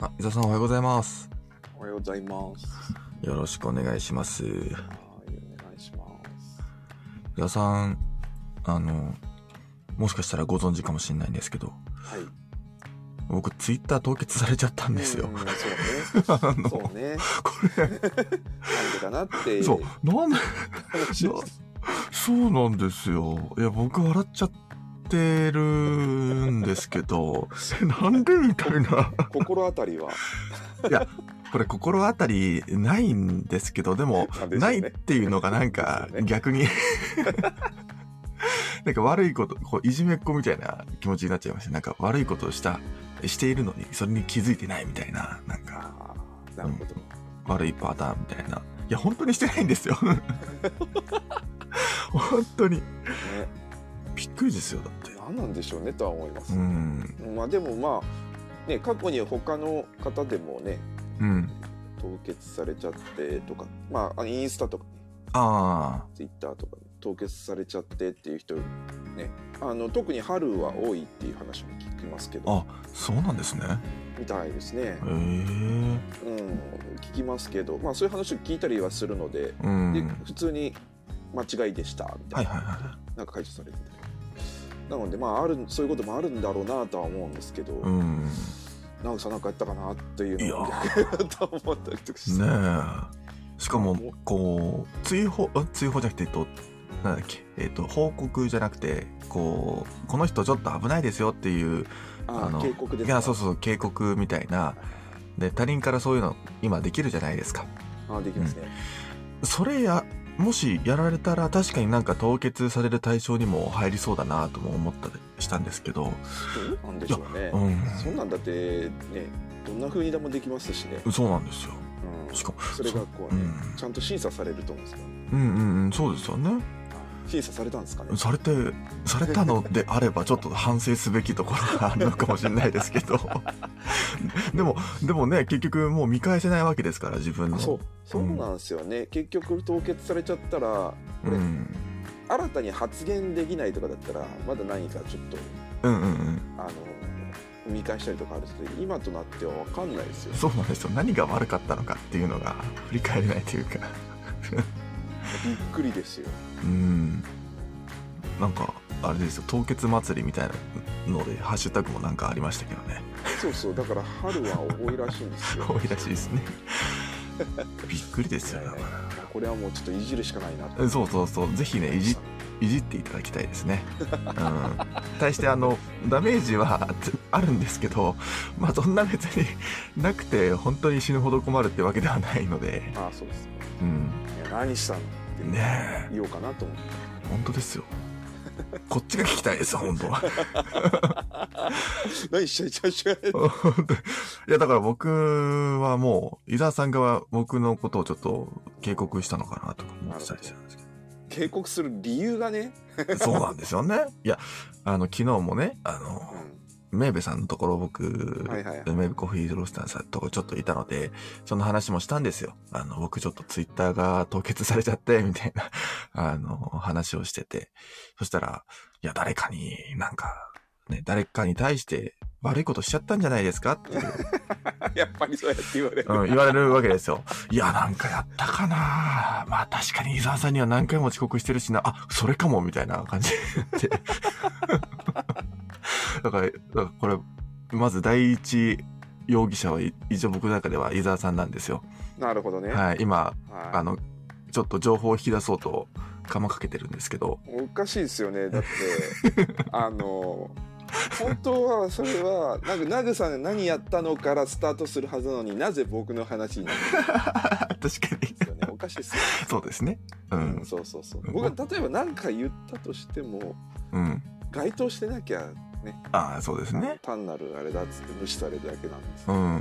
あ、伊沢さんおはようございます。おはようございます。よろしくお願いします。伊はい、お願いします。沢さん、あの、もしかしたらご存知かもしれないんですけど、はい。僕ツイッター凍結されちゃったんですよう。んそうね。そうね。これ、なんでかなって。そう、なんで、そうなんですよ。いや、僕笑っちゃってるんですけど、なんでみたいな。心当たりは？これ心当たりないんですけど、でも、ないっていうのがなんか逆に なんか悪いこと、こういじめっ子みたいな気持ちになっちゃいました。なんか悪いことをした、しているのにそれに気づいてないみたいな、なんかなるほど。悪いパターンみたいな。いや、本当にしてないんですよ。本当に。ね。びっくりですよ、だって。何なんでしょうねとは思います。うん。まあでもまあ、ね、過去に他の方でもね、うん。凍結されちゃってとか、まあ、インスタとか、あツイッターとか、凍結されちゃってっていう人、ね、あの特に春は多いっていう話も聞きますけど、あ、そうなんですね。みたいですねへ。え。うん、聞きますけど、まあそういう話を聞いたりはするので、うん。で普通に間違いでしたみたはいいな、はいはなんか解除されてて。なのでまああるそういうこともあるんだろうなとは思うんですけど、い。うん。ね直樹さんなんかやったかなっていうのを 思ったりとかして。え。しかも、こう、追放、あ追放じゃなくて、えっと、なんだっけ、えっと、報告じゃなくて、こう、この人ちょっと危ないですよっていう、ああの警告ですか？いや、そうそう、警告みたいな。で、他人からそういうの今できるじゃないですか。あできますね。それや、もしやられたら確かになんか凍結される対象にも入りそうだなとも思ったりしたんですけど、なんでしょうね。うん。そんなんだってねどんな風にでもできますしね。そうなんですよ。うんしかも、それがこうね、うんちゃんと審査されると思うんですけど、うんうんうん、そうですよね。審査されたんですかね？されて、されたのであれば、ちょっと反省すべきところがあるのかもしれないですけど。でも、でもね、結局もう見返せないわけですから、自分の。あそうそうなんですよね、結局凍結されちゃったらこれうん。新たに発言できないとかだったらまだ何かちょっとうんうんうん。あの見返したりとかあるんですけど今となっては分かんないですよそうなんですよ。何が悪かったのかっていうのが振り返れないというか。びっくりですようん。なんか、あれですよ、凍結祭りみたいなので、ハッシュタグもなんかありましたけどね。そうそうだから春は多いらしいんですよ 多いらしいですね。びっくりですよ、だかこれはもうちょっといじるしかないな。そうそうそう。ぜひね、いじいじっていただきたいですね。うん。対して、あの、ダメージはつあるんですけど、まあ、そんな別になくて、本当に死ぬほど困るってわけではないので、ああそうですうん。何したの？って言おうかなと思って本当ですよ。こっちが聞きたいです、本当は。何しちゃいちゃいちゃいや、だから僕はもう、伊沢さんが僕のことをちょっと警告したのかなとか思ってたりしたんですけ警告する理由がね、ど。そうなんですよね。いや、あの、昨日もね、あの、メーベさんのところ僕、はいはいはいメーベコーヒーロースターさんとこちょっといたので、その話もしたんですよ。あの、僕ちょっとツイッターが凍結されちゃって、みたいな、あの、話をしてて。そしたら、いや、誰かになんか、ね、誰かに対して悪いことしちゃったんじゃないですか？っていう やっぱりそうやって言われる。うん、言われるわけですよ。いや、なんかやったかなまあ確かに伊沢さんには何回も遅刻してるしな、あ、それかも、みたいな感じで。だから、だからこれ、まず第一容疑者は、い一応僕の中では伊沢さんなんですよ。なるほどね。はい、今、はいあの、ちょっと情報を引き出そうと、釜かけてるんですけど、おかしいですよね。だって、あの、本当はそれは、なんか、ナグさんが何やったのからスタートするはずなのになぜ僕の話になるん 確かに。ですよね。おかしいですよ、そうですね。ううんん。そうそうそう。僕は例えば何か言ったとしても、うん。該当してなきゃ、ああ、そうですね。単なるあれだっつって無視されるだけなんですう。ん。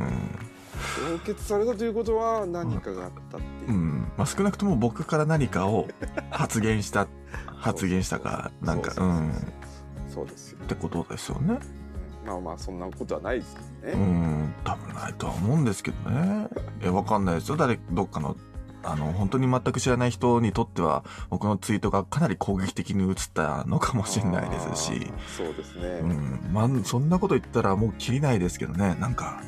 凍結されたということは何かがあったっていう。うん。まあ、少なくとも僕から何かを発言した、発言したか、なんか、そうん。っそうですよ。てことですよね。まあまあ、そんなことはないですけどうね。ん。多分ないとは思うんですけどね。え、わかんないですよ。誰、どっかの、あの、本当に全く知らない人にとっては、僕のツイートがかなり攻撃的に映ったのかもしれないですし、そうですね、うん、まあ、そんなこと言ったらもう切りないですけどね、なんか、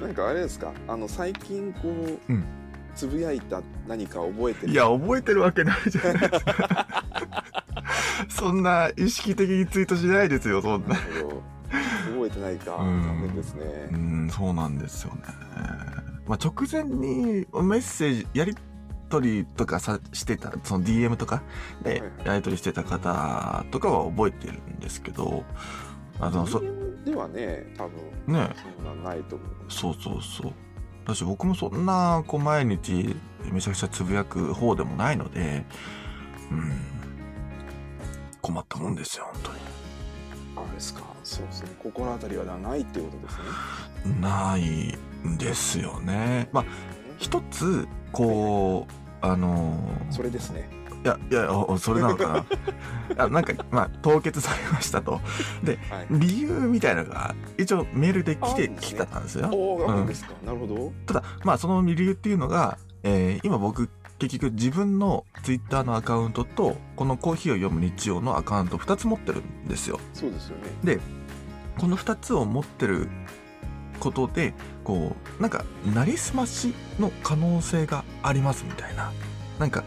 なんかあれですか？あの最近こう、うん。つぶやいた何か覚えてる？いや、覚えてるわけないじゃないですか。そんな意識的にツイートしないですよ、そんな。な覚えてないか。うん。残念ですね、うん、そうなんですよね。まあ、直前にメッセージ、やり取りとかさしてた、その DM とかでやり取りしてた方とかは覚えてるんですけど、あの、そ、ではね多分ね、そんなないと思う。そうそうそう。私僕もそんな、こう、毎日めちゃくちゃつぶやく方でもないので、うん、困ったもんですよ、本当に。あれですか。そうですね。心当たりはないっていうことですね。ないんですよね。まあ、一つ、こう、あのーそれですねいや、いや、おそれなのかな。あなんか、まあ、凍結されましたと。はい理由みたいなのが、一応メールで来て、あるんですね来たんですよ。うんなるほどただ、まあ、その理由っていうのが、えー今僕、結局自分のツイッターのアカウントと、このコーヒーを読む日曜のアカウント2つ持ってるんですよ。そうですよねこの2つを持ってることで、こう、なんか、なりすましの可能性がありますみたいな。なんか、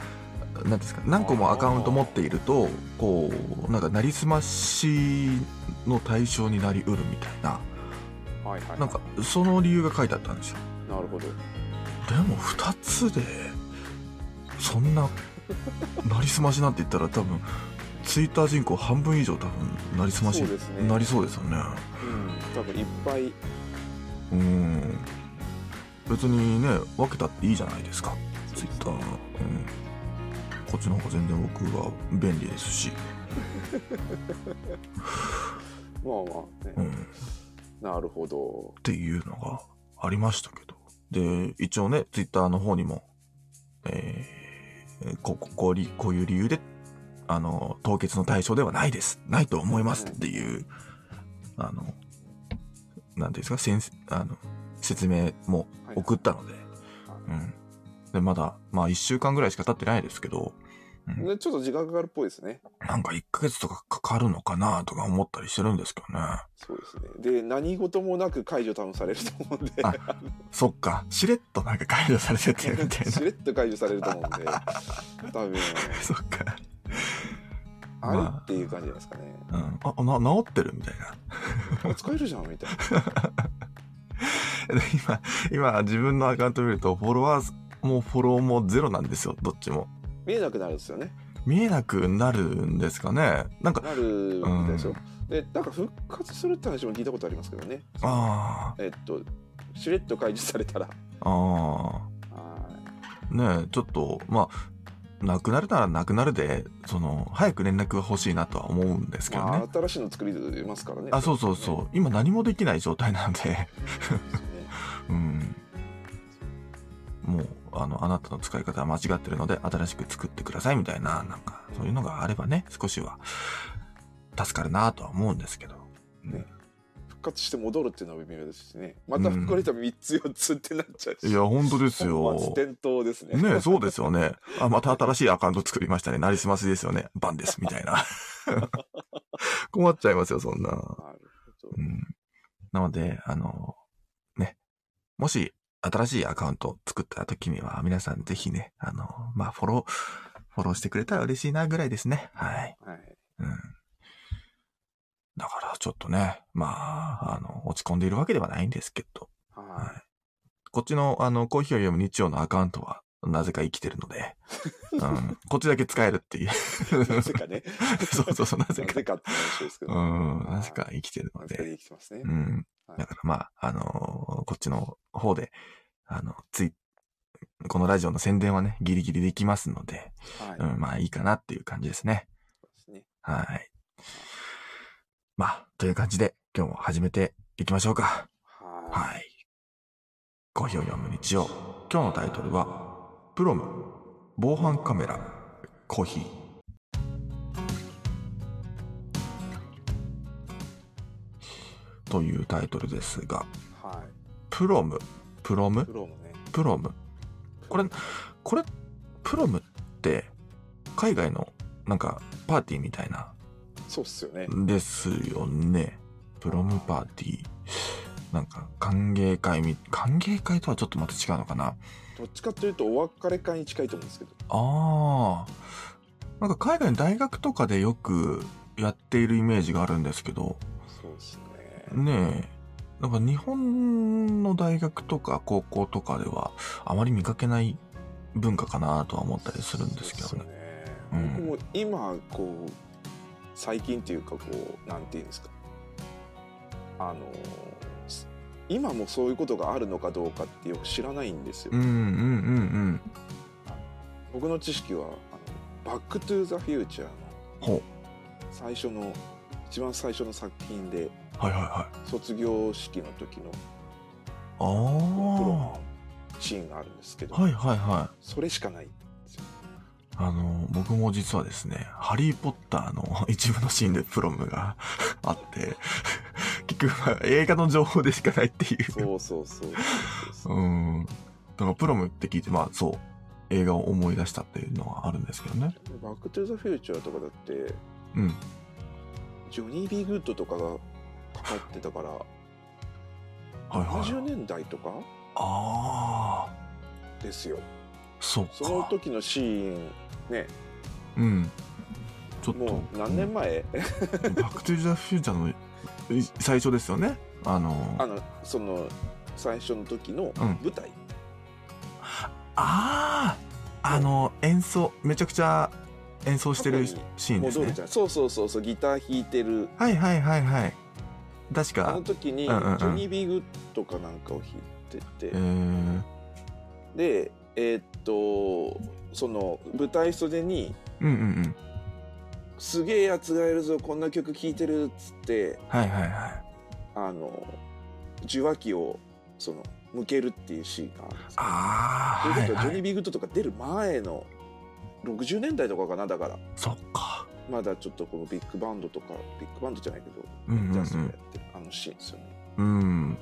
なんですか、何個もアカウント持っていると、こう、なんか、なりすましの対象になりうるみたいな。はいはいなんか、その理由が書いてあったんですよ。なるほどでも、2つで、そんな、なりすましなんて言ったら多分、ツイッター人口半分以上多分、なりすましねになりそうですよね。うん多分いっぱいうん。別にね分けたっていいじゃないですか。ツイッター、うん、こっちの方が全然僕は便利ですし、まあまあね、うん、っなるほど。ていうのがありましたけど。で一応ねツイッターの方にもえーこここうりこういう理由であの凍結の対象ではないです。ないと思いますっていうあのなんていうんですか先あの説明も送ったので、うん。で、まだ、まあ一週間ぐらいしか経ってないですけど、うん。でちょっと時間かかるっぽいですね。なんか1ヶ月とかかかるのかなとか思ったりしてるんですけどね。そうですね。で何事もなく解除多分されると思うんで。あそっか、しれっとなんか解除されててみたい しれっと解除されると思うんで。多分。な。そっか。あ。れっていう感じじゃないですかね、うん。あ、な、治ってるみたいな。あ使えるじゃんみたいな。で 今、今自分のアカウント見ると、フォロワーもフォローもゼロなんですよ、どっちも。見えなくなるんですよね。見えなくなるんですかね。なんか、なるみたいですよ、でなんか復活するって話も聞いたことありますけどね。あえっとしれっと解除されたら。あ、あねえ、ちょっと、まあ、なくなるならなくなるで、その、早く連絡が欲しいなとは思うんですけどね。あ新しいの作りますからねあ、そうそうそう。今何もできない状態なんで、そ うん。もう、あの、あなたの使い方は間違ってるので、新しく作ってくださいみたいな、なんか、そういうのがあればね、少しは、助かるなとは思うんですけど。ね復活して戻るっていうのは微妙ですしねまた復活したら3つ4つってなっちゃうし、いや、本当ですよ。本末転倒ですねねそうですよね。あ、また新しいアカウント作りましたね。なりすますですよね。バンです、みたいな。困っちゃいますよ、そんな。なるほどうん。なので、あの、ね、もし、新しいアカウント作った時には、皆さんぜひね、あの、まあ、フォロー、フォローしてくれたら嬉しいなぐらいですね。はい。はいうん。だから、ちょっとね、まあ、あの、落ち込んでいるわけではないんですけど、ははい。こっちの、あの、コーヒーを読む日曜のアカウントは、なぜか生きてるので、うん、こっちだけ使えるっていう。いなぜかね そうそうそう、なぜか。なぜかって話ですけど、うん、なぜか生きてるので。なぜかできてますね、うん。はいだからまあ、あのーこっちの方で、あの、つい、このラジオの宣伝はね、ギリギリできますので、はい、うん、まあいいかなっていう感じですね。そうですねはい。まあ、という感じで、今日も始めていきましょうか。はいはい。コーヒーを読む日曜。今日のタイトルは、プロム、防犯カメラ、コーヒー。というタイトルですが、はいプロム、プロム？プロもねプロム？これ、これっプロムって海外のなんかパーティーみたいなそうっすよねですよね。プロムパーティー。なんか歓迎会み、歓迎会とはちょっとまた違うのかな。どっちかというとお別れ会に近いと思うんですけどああ。なんか海外の大学とかでよくやっているイメージがあるんですけど、そうですねねえ。なんか日本の大学とか高校とかではあまり見かけない文化かなとは思ったりするんですけどね。そうっすよねうん今こう最近っていうかこうなんていうんですかあのす今もそういうことがあるのかどうかってよく知らないんですよ、うんうんうん僕の知識はあのバックトゥーザフューチャーのうん。ほう。最初の一番最初の作品ではいはいはい。卒業式の時のあプロのシーンがあるんですけど、あ。はいはいはい。それしかないあの、僕も実はですね、ハリーポッターの 一部のシーンでプロムが あって、結局、まあ映画の情報でしかないっていう。そうそうそうそうそううん。だからプロムって聞いて、まあそう、映画を思い出したっていうのはあるんですけどね。バックトゥーザフューチャーとかだってうん。ジョニー・ビー・グッドとかがかかってたからはいはい。70年代とか？ああ、ですよそっか。その時のシーンね。うん。ちょっと。もう何年前？バックトゥザフューチャーのい最初ですよね。あの、あのその最初の時のうん。舞台、ああ、あの、演奏、めちゃくちゃ演奏してるシーンですね。そうそうそうそうギター弾いてる。はいはいはいはい。確か。あの、時にジうんうんうん。ョニー・ビー・グッドかなんかを弾いてて、えー、でえーっとその舞台袖にうんうんうん。すげえやつがいるぞこんな曲聴いてるっつってはいはいはい。あの受話器をその向けるっていうシーンがあるんですよああ、はいということはジョニー・はい。ビー・グッドとか出る前の60年代とかかなだからそっか。まだちょっとこのビッグバンドとかビッグバンドじゃないけど、うんうんジャズをやってるあのシーンですよねうん。うん。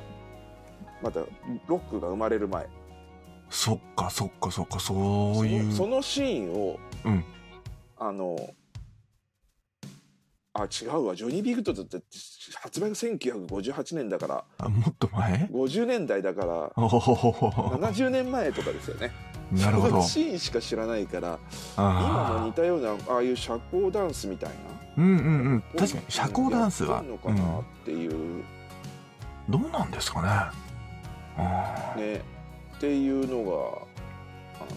まだロックが生まれる前そっかそっかそっか、そういう。そのシーンを、うんあのあ違うわジョニー・ビー・グッドだって発売が1958年だからあもっと前？50年代だからおほほほほ70年前とかですよねなるほどその。シーンしか知らないから今も似あたようなああいう社交ダンスみたいなあ。うんうんうん。確かに、社交ダンスは。のかうんなっていう、どうなんですかね。ねっていうのがあの、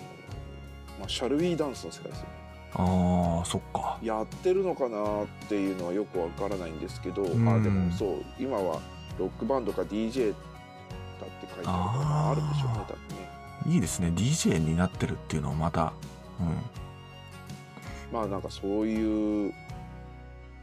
まあ、シャルウィーダンスの世界ですよねあー、そっか。やってるのかなっていうのはよくわからないんですけど、んあでもそう今はロックバンドか DJ だって書いてあるからあーあるんでしょうね多分ねいいですね。DJ になってるっていうのはまた。うん。まあなんかそういう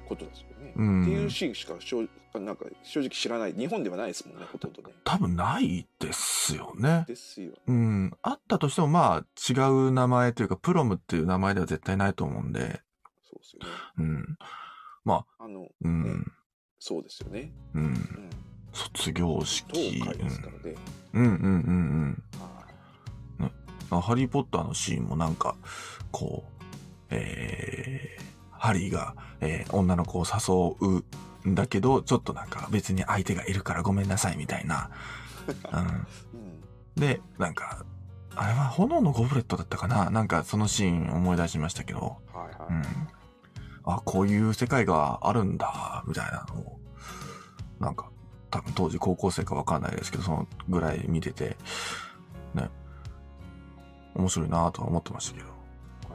ことですよね、うんっていうシーンしか正なんか正直知らない日本ではないですもんねほとんどね多分ないですよね。ですようん。あったとしても、まあ、違う名前というか、プロムっていう名前では絶対ないと思うんで。そうですよねうん。あのうん。ねそうですよね、うん。うん、卒業東式。海ですからね、うんうんうんうんはいうん。あハリー・ポッターのシーンもなんか、こう、えー、ハリーが、えー女の子を誘うんだけど、ちょっとなんか別に相手がいるからごめんなさいみたいな。うん。うんで、なんか、あれは炎のゴブレットだったかな？なんかそのシーン思い出しましたけど、はいはい、うん。あ、こういう世界があるんだ、みたいなのを、なんか、多分当時高校生かわかんないですけど、そのぐらい見てて、ね、面白いなとは思ってましたけあれ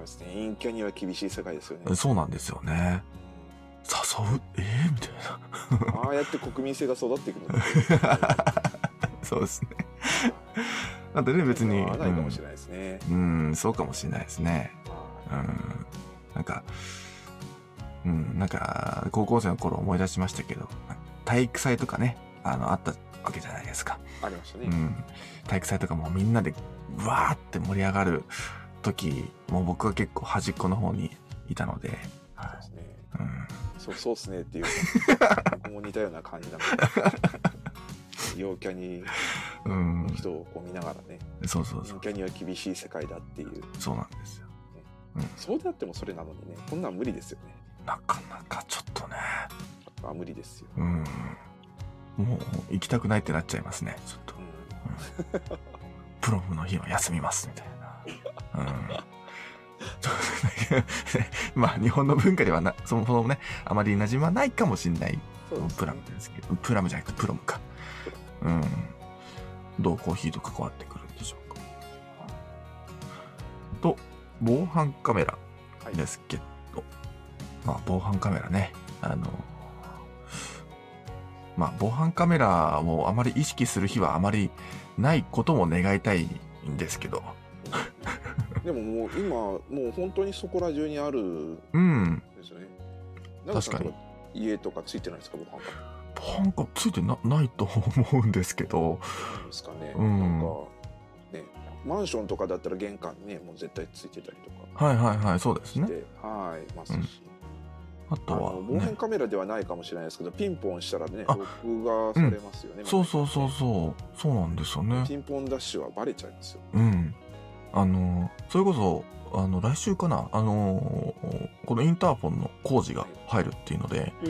ですね陰キャには厳しい世界ですよねど、そうなんですよね。誘う？えー、みたいな。ああやって国民性が育っていくので そうですね。だってね、別に。合わないかもしれないですね、うん、うん、そうかもしれないですね。うん。なんか、うん、なんか、高校生の頃思い出しましたけど、体育祭とかね、あの、あったわけじゃないですか。ありましたね、うん。体育祭とかもみんなで、わーって盛り上がる時、もう僕は結構端っこの方にいたので、はそうですねい。うん。そうそうっすねっていう 僕も似たような感じなので陽キャにうん。人をこう見ながらねそうそうそう。陰キャには厳しい世界だっていうそうなんですよ。うんそうであってもそれなのにねこんなん無理ですよねなかなかちょっとね。あ無理ですよ、うん。もう行きたくないってなっちゃいますね。ちょっと。うんプロムの日は休みますみたいな。まあ日本の文化ではな、そもそもね、あまり馴染まないかもしれない。プラムですけど、プラムじゃなくてプロムか。うん。どうコーヒーと関わってくるんでしょうか。と、防犯カメラはい。ですけど、まあ防犯カメラね、あの、まあ防犯カメラをあまり意識する日はあまりないことも願いたいんですけど、でももう今もう本当にそこら中にあるんうん、ですよね。なん確かにか家とかついてないですか？防犯カメラついてなないと思うんですけど、ですかね、うん。なんかねマンションとかだったら玄関にねもう絶対ついてたりとかはいはいはい、そうですね。はいますし、ああとは、の防犯ね、カメラではないかもしれないですけどピンポンしたらねあ録画されますよね、そうそうそうそう、そうなんですよね。ピンポンダッシュはバレちゃいますようん。あの、それこそ、あの、来週かな、あの、このインターフォンの工事が入るっていうので、う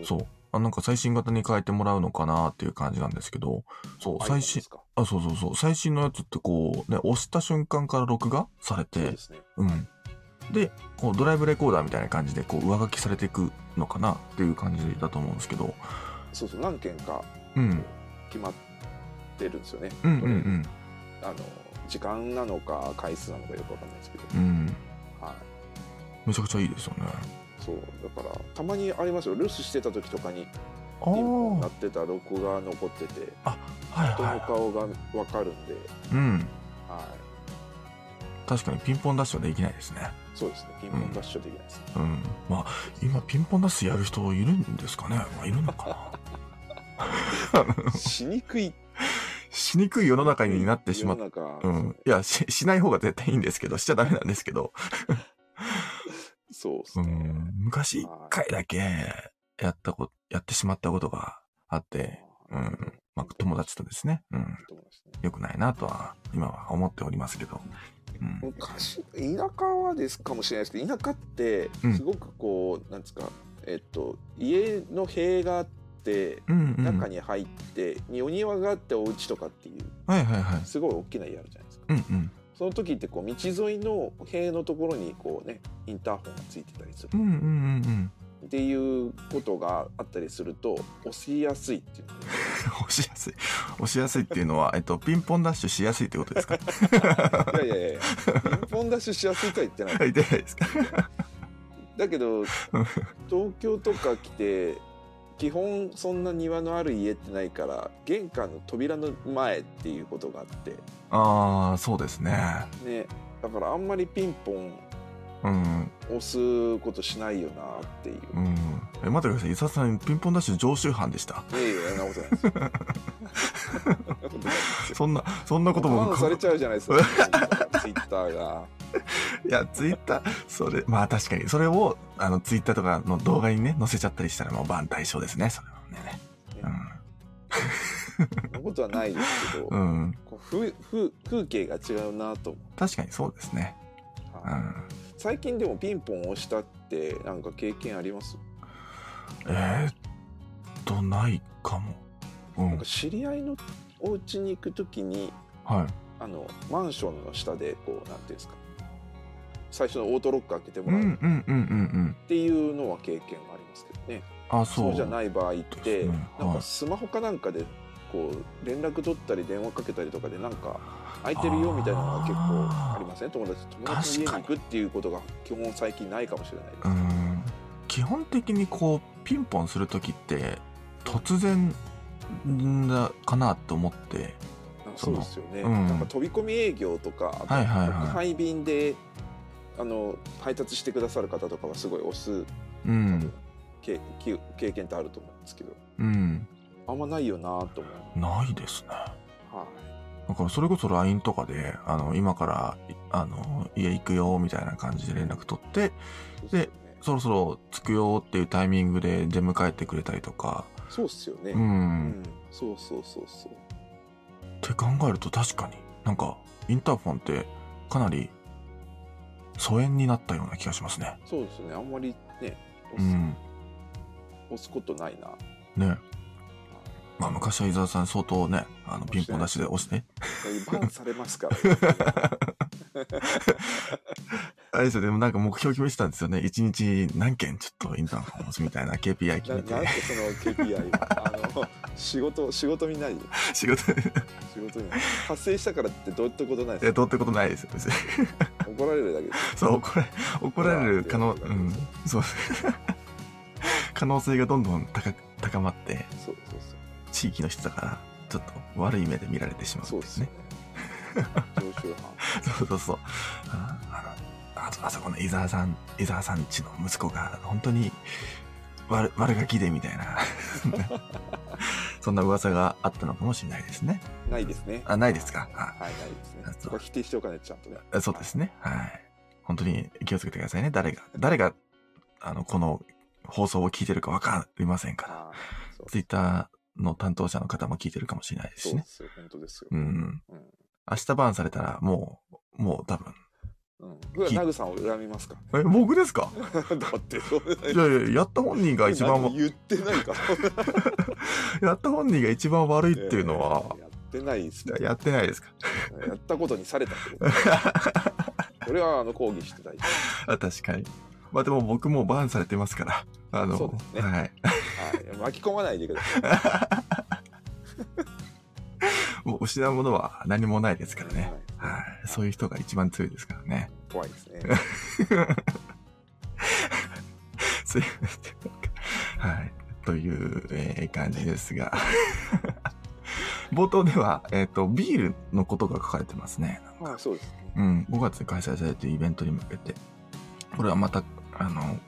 ん。そう。あなんか最新型に変えてもらうのかなっていう感じなんですけど、そう、最新、か。あ、そうそうそう、最新のやつってこう、ね、押した瞬間から録画されてそうね。うん。で、こうドライブレコーダーみたいな感じで、こう、上書きされていくのかなっていう感じだと思うんですけど、そうそう。何件かうん。決まってるんですよね、うんうんうん。あの時間なのか回数なのかよくわかんないですけど、うん。はいめちゃくちゃいいですよね。そうだからたまにありますよ留守してた時とかにあピンポン鳴あってた録画残っててはい人のは顔がわかるんで、い。うん。はい、確かにピンポンダッシュはできないですね。そうですねピンポンダッシュできないですね、うん。まあ、今ピンポンダッシュやる人いるんですかね。まあ、いるのかな。しにくいしにくい世の中になってしまっ世の中、うん。いや、し、しない方が絶対いいんですけど、しちゃダメなんですけど。そうですね、うん。昔一回だけやったこと、やってしまったことがあって、うん。まあ、友達とですね。うん。友達ね良くないなとは、今は思っておりますけど。うん。昔田舎はですかもしれないですけど田舎ってうんすごくこう、なんですかえっと家の塀があってうん、うん。中に入って、にお庭があってお家とかっていうはいはいはい。すごい大きな家あるじゃないですかうんうん。その時ってこう道沿いの塀のところにこうねインターホンがついてたりするうんうんうんうん。っていうことがあったりすると押しやすいっていう 押しやすい。押しやすいっていうのは、えっと、ピンポンダッシュしやすいってことですか？いやいやいやいやピンポンダッシュしやすいとは言ってない 言ってないですか？だけど東京とか来て基本そんな庭のある家ってないから玄関の扉の前っていうことがあってああ、そうですね。ねだからあんまりピンポンうん。押すことしないよなっていう、うん。え、待ってください。伊沢さん、ピンポンダッシュ常習犯でした。いやいやそんなことないですよそんなそんな、こと僕バンされちゃうじゃないですかツイッターがいや、ツイッター、それ、まあ確かに、それを、あの、ツイッターとかの動画にね、載せちゃったりしたらもうバン対象ですね、それはね。そんなことはないですけど、うん。うん。こう風風風景が違うなと思確かにそうですね。う、はいうん。最近でもピンポン押したってなんか経験あります？えー、っと、ないかも。うんなんか。知り合いのお家に行くときにはい。あのマンションの下でこうなんていうんですか最初のオートロック開けてうもらうっ。ていうのは経験がありますけどね、あ、そそうう。じゃない場合って、ですねなんはいかスマホかなんかでこう連絡取ったり電話かけたりとかでなんか空いてるよみたいなのが結構ありません、友達友達の家に行くっていうことが基本最近ないかもしれないです、うん。基本的にこう、ピンポンするときって、突然だかなと思って、そうですよね、うん。なんか飛び込み営業とか、はいはいはい。宅配便であの配達してくださる方とかはすごい押すうん。経経経験ってあると思うんですけど。うん。あんまないよなと思う。ないですね。はだからそれこそ LINE とかで、あの、今から、いあの、家行くよ、みたいな感じで連絡取って、いでそろそろ着くよっていうタイミングで出迎えてくれたりとか、そうっすよねう。うんん。そうそうそうそうって考えると確かに、なんか、インターフォンってかなり疎遠になったような気がしますね。そうですねあんまりね押す,、うん。押すことないなね。まあ昔は伊沢さん相当ね、あの、ピンポン出しで押して。バンされますから、あれですよ、でもなんか目標決めてたんですよね。一日何件ちょっとインターホン押すみたいな KPI 決めてななん。でその KPI はあの仕事 仕事になり仕事、仕事になり達成したからってどうってことないえ、ですどうってことないですよ、別に。怒られるだけですそう、怒られ、怒られる可能、うん、そう。可能性がどんどん高く高まって、そうそうそう地域の人だから、ちょっと悪い目で見られてしまうんでねそうですすよ。ね常習犯そうそうそう。ああのああそこの伊沢さん、伊沢さんちの息子が本当に悪悪ガキでみたいな、そんな噂があったのかもしれないですね。ないですねあ、ないですか？あはいないですねあそこは否定しておかないとちゃんとねあそうですね。はい。本当に気をつけてくださいね。誰が、誰が、あの、この放送を聞いてるかわかりませんから。ツイッターの担当者の方も聞いてるかもしれないですしね。そうですよ本当ですよ、うん。うん明日バンされたら、もう、もう多分。うん、僕はナグさんを恨みますか？え、僕ですか？だっていやいや、やった本人が一番わ、言ってないか。ら やった本人が一番悪いっていうのは、やってないですね。やってないですか？やったことにされたってこと。これはあの抗議して大丈あ確かに。まあでも僕もバンされてますから。あの、そうですね。はい。夫はい。巻き込まないでください。もう失うものは何もないですからね。はいはい。そういう人が一番強いですからね。怖いですね すいません。はい。という、えー感じですが。冒頭では、えっ、と、ビールのことが書かれてますね。まあそうですねうん。5月に開催されているイベントに向けて、これはまた、あの、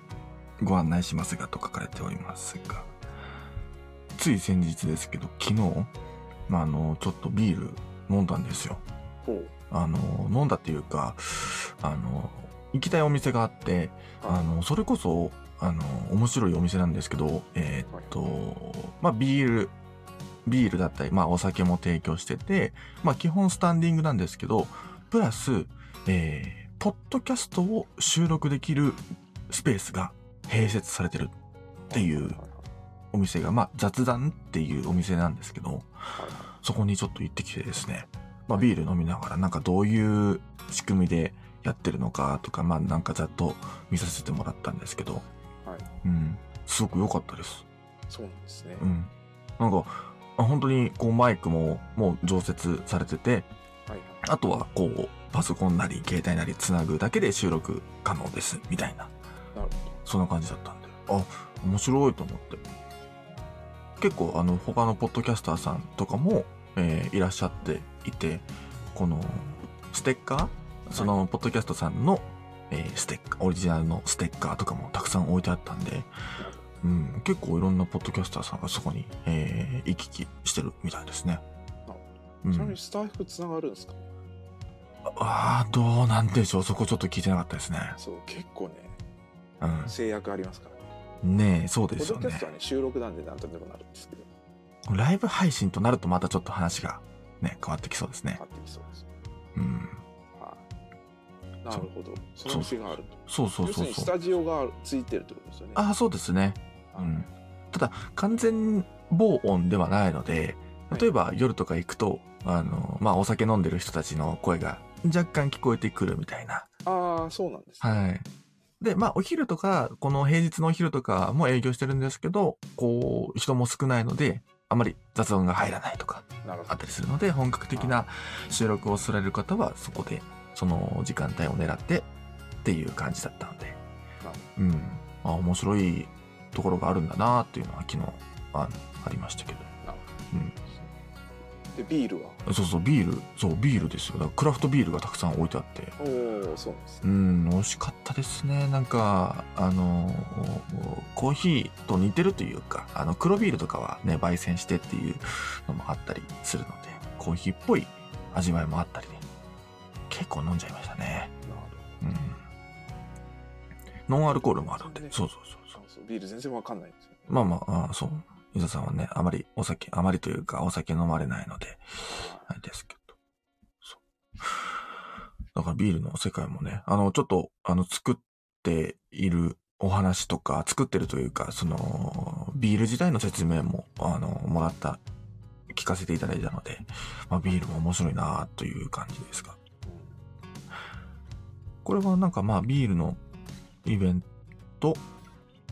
ご案内しますがと書かれておりますが、つい先日ですけど、昨日、まあ、あの、ちょっとビール飲んだんですよ。ほうあの、飲んだっていうか、あの、行きたいお店があって、あの、それこそ、あの、面白いお店なんですけど、えーっと、まあ、ビール、ビールだったり、まあ、お酒も提供してて、まあ、基本スタンディングなんですけど、プラス、えー、ポッドキャストを収録できるスペースが併設されてるっていうお店が、まあ、雑談っていうお店なんですけど、はい。そこにちょっと行ってきてですね、まあ、ビール飲みながら、なんかどういう仕組みでやってるのかとか、まあ、なんかざっと見させてもらったんですけど、はい。うん、すごく良かったです。そうなんですね。うん。なんか、あ本当にこうマイクももう常設されてて、はいあとはこう、パソコンなり携帯なりつなぐだけで収録可能です、みたいな、なるほそんな感じだったんで、あ、面白いと思って。結構あの、他のポッドキャスターさんとかも、えーいらっしゃっていて、この、ステッカー？その、ポッドキャストさんの、えーステッカー、オリジナルのステッカーとかもたくさん置いてあったんで、うん、結構いろんなポッドキャスターさんがそこに、えー行き来してるみたいですね。うんどちなみに、スタッフつながるんですか？ねああ、どうなんでしょう。そこちょっと聞いてなかったですね。そう結構ねう制約ありますからん。ねえ、そうポですよねッドキャスト。はね収録なんでなんとでもなるんですけどライブ配信となるとまたちょっと話がね、変わってきそうですね変。わってきそうですうん。はいなるほどそのお店があるとそうそうそうそう。タジオがついてるってことですよねああ、そうですね。うん。ただ、完全防音ではないので、例えば夜とか行くと、あの、まあ、お酒飲んでる人たちの声が若干聞こえてくるみたいな。ああそうなんですねはい。で、まあ、お昼とか、この平日のお昼とかも営業してるんですけど、こう、人も少ないので、あまり雑音が入らないとかあったりするので、本格的な収録をされる方は、そこで、その時間帯を狙ってっていう感じだったので、うん。あ、面白いところがあるんだなっていうのは昨日あありましたけど。うん。でビールは？そうそう、ビール、そう、ビールですよ。だからクラフトビールがたくさん置いてあって、おおそうなんですねうん、美味しかったですね。なんか、あの、コーヒーと似てるというか、あの、黒ビールとかはね、焙煎してっていうのもあったりするので、コーヒーっぽい味わいもあったりで、結構飲んじゃいましたね。なるうん。ノンアルコールもあるんでそうそうそうそう。ビール全然わかんないんですよまあまあ、あそう。伊沢さんはね、あまりお酒、あまりというかお酒飲まれないので、あれですけど。そう。だからビールの世界もね、あの、ちょっと、あの、作っているお話とか、作ってるというか、その、ビール自体の説明も、あの、もらった、聞かせていただいたので、まあ、ビールも面白いなという感じですが。これはなんかまあ、ビールのイベント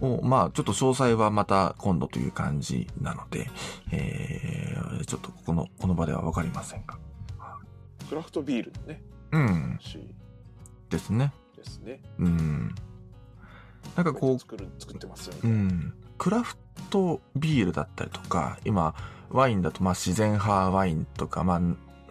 を、まあ、ちょっと詳細はまた今度という感じなので、えー、ちょっとここの、この場ではわかりませんが。クラフトビールのね、うん、話ですね。ですね。うん。なんかこう、作る作ってますよね。うん、クラフトビールだったりとか、今、ワインだと、まあ、自然派ワインとか、まあ、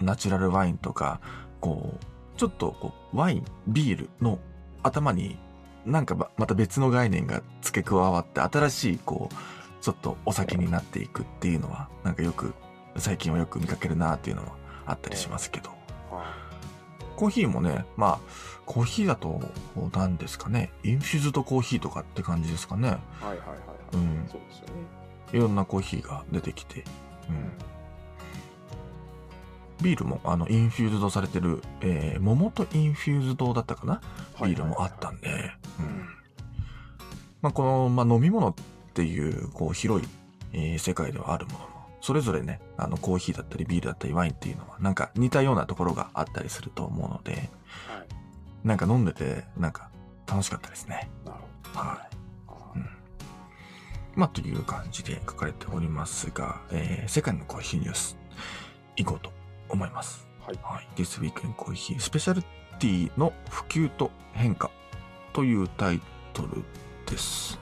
ナチュラルワインとか、こう、ちょっとこう、ワイン、ビールの頭に、なんかばまた別の概念が付け加わって、新しい、こう、ちょっとお酒になっていくっていうのは、なんかよく、最近はよく見かけるなっていうのはあったりしますけど。はコーヒーもね、まあ、コーヒーだと、何ですかね、 infused コーヒーとかって感じですかね。いはいはいはいはい。うんそうですよね。いろんなコーヒーが出てきて、ううんん。ビールもあの infused されてる、えー桃と infused だったかな、ビールもあったんで。まあ、この、まあ、飲み物っていうこう広い、えー世界ではあるものもそれぞれねあのコーヒーだったりビールだったりワインっていうのはなんか似たようなところがあったりすると思うのではい。なんか飲んでてなんか楽しかったですね。なるほはい。ど。あうん。まあという感じで書かれておりますが、えー世界のコーヒーニュース。行こうと思いますはい。はい、This Week in Coffee スペシャルティーの普及と変化というタイトルです。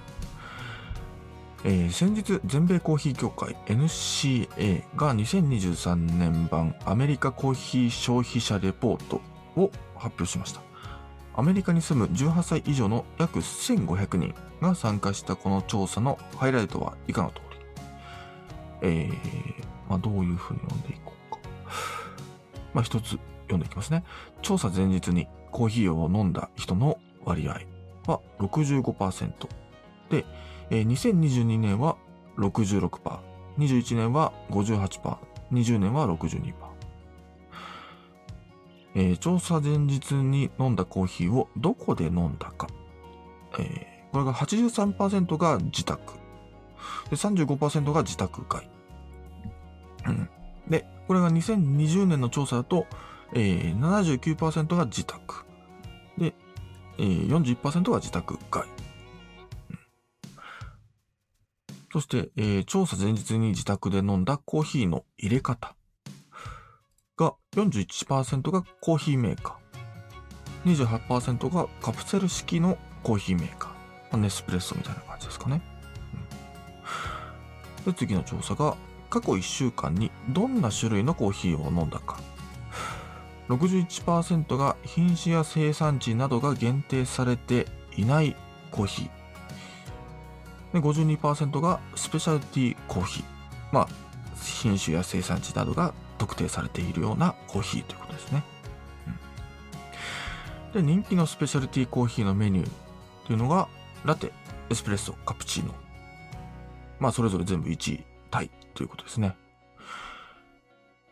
えー先日全米コーヒー協会 NCA が2023年版アメリカコーヒー消費者レポートを発表しました。アメリカに住む18歳以上の約1500人が参加したこの調査のハイライトは以下の通り。えーまあ、どういうふうに読んでい。まあ、一つ読んでいきますね。調査前日にコーヒーを飲んだ人の割合は65%で、えー2022年は66%、21年は58%、20年は62%。えー調査前日に飲んだコーヒーをどこで飲んだか。えーこれが83%が自宅。で、35%が自宅外。で、これが2020年の調査だと、えー、79%が自宅。で、えー、41%が自宅外。そして、えー調査前日に自宅で飲んだコーヒーの入れ方が41%がコーヒーメーカー。28%がカプセル式のコーヒーメーカー。まあネスプレッソみたいな感じですかね。うんで、次の調査が過去1週間にどんな種類のコーヒーを飲んだか。61%が品種や生産地などが限定されていないコーヒー。で、52%がスペシャルティーコーヒー。まあ、品種や生産地などが特定されているようなコーヒーということですね。うん、で、人気のスペシャルティーコーヒーのメニューというのが、ラテ、エスプレッソ、カプチーノ。まあ、それぞれ全部1位タイということですね。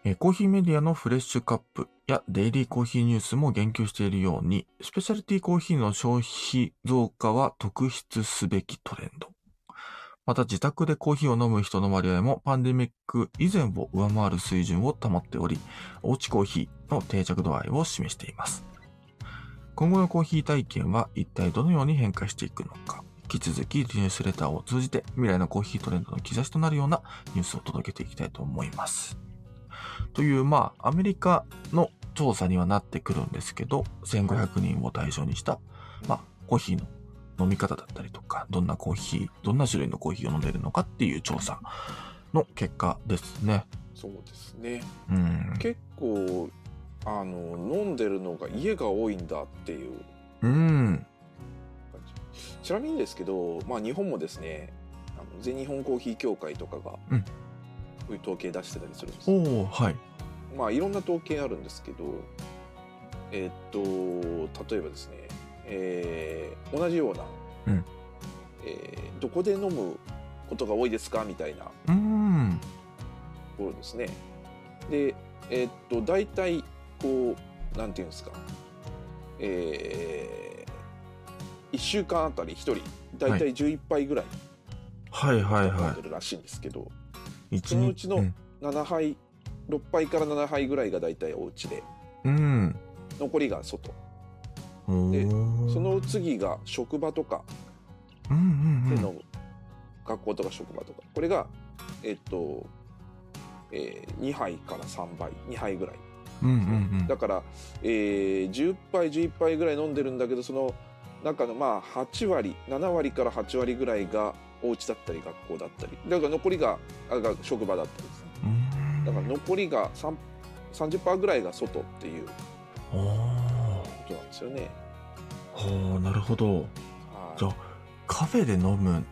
えコーヒーメディアのフレッシュカップやデイリーコーヒーニュースも言及しているように、スペシャルティコーヒーの消費増加は特筆すべきトレンド。また自宅でコーヒーを飲む人の割合もパンデミック以前を上回る水準を保っており、おうちコーヒーの定着度合いを示しています。今後のコーヒー体験は一体どのように変化していくのか。引き続きニュースレターを通じて未来のコーヒートレンドの兆しとなるようなニュースを届けていきたいと思います。という、まあ、アメリカの調査にはなってくるんですけど、1500人を対象にした、まあ、コーヒーの飲み方だったりとか、どんなコーヒー、どんな種類のコーヒーを飲んでいるのかっていう調査の結果ですね。そうですね。うん。結構あの飲んでるのが家が多いんだっていううん。ちなみにですけど、まあ、日本もですねあの全日本コーヒー協会とかが、うんこういう統計出してたりするんですよおおはい。まあいろんな統計あるんですけどえっと例えばですね、えー同じような、うんえーどこで飲むことが多いですかみたいなとうん。ころですねでえっと大体こうなんていうんですかえー、1週間あたり1人大体11杯ぐらいはいはい飲んはでるらしいんですけど、そのうちのうん7杯6杯から7杯ぐらいが大体お家でうん。残りが外。おー。その次が職場とかうんうんうん。で飲む、学校とか職場とか。これがえっと、えー2杯から3杯2杯ぐらい。うんうんだから、えー10杯11杯ぐらい飲んでるんだけどその中のまあ8割7割から8割ぐらいがお家だったり学校だったりだから残りがあが職場だったりですねだから残りが3 30%ぐらいが外っていうことなんですよね。ほうなるほど。はいじゃあカフェで飲む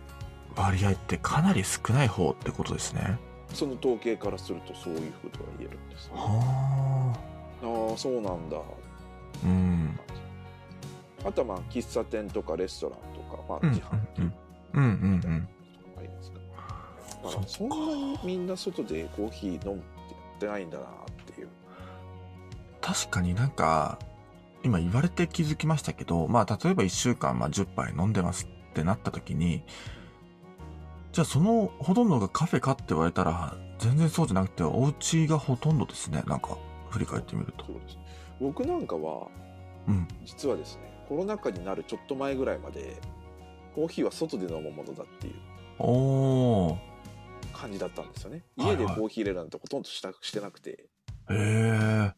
割合ってかなり少ない方ってことですね。その統計からするとそういうことが言えるんですね。はあ。ああそうなんだ。うん。あとはまあ喫茶店とかレストランとか、まあ、うん自販機うんうんうんうん。ありますか。まあそんなにみんな外でコーヒー飲むってやってないんだなっていう。確かになんか、今言われて気づきましたけど、まあ例えば1週間まあ10杯飲んでますってなった時に、じゃあそのほとんどがカフェかって言われたら、全然そうじゃなくて、お家がほとんどですね。なんか、振り返ってみると。僕なんかはうん。実はですねコロナ禍になるちょっと前ぐらいまでコーヒーは外で飲むものだっていう。感じだったんですよね。家でコーヒー入れるなんてほとんどしたしてなくて。へえ。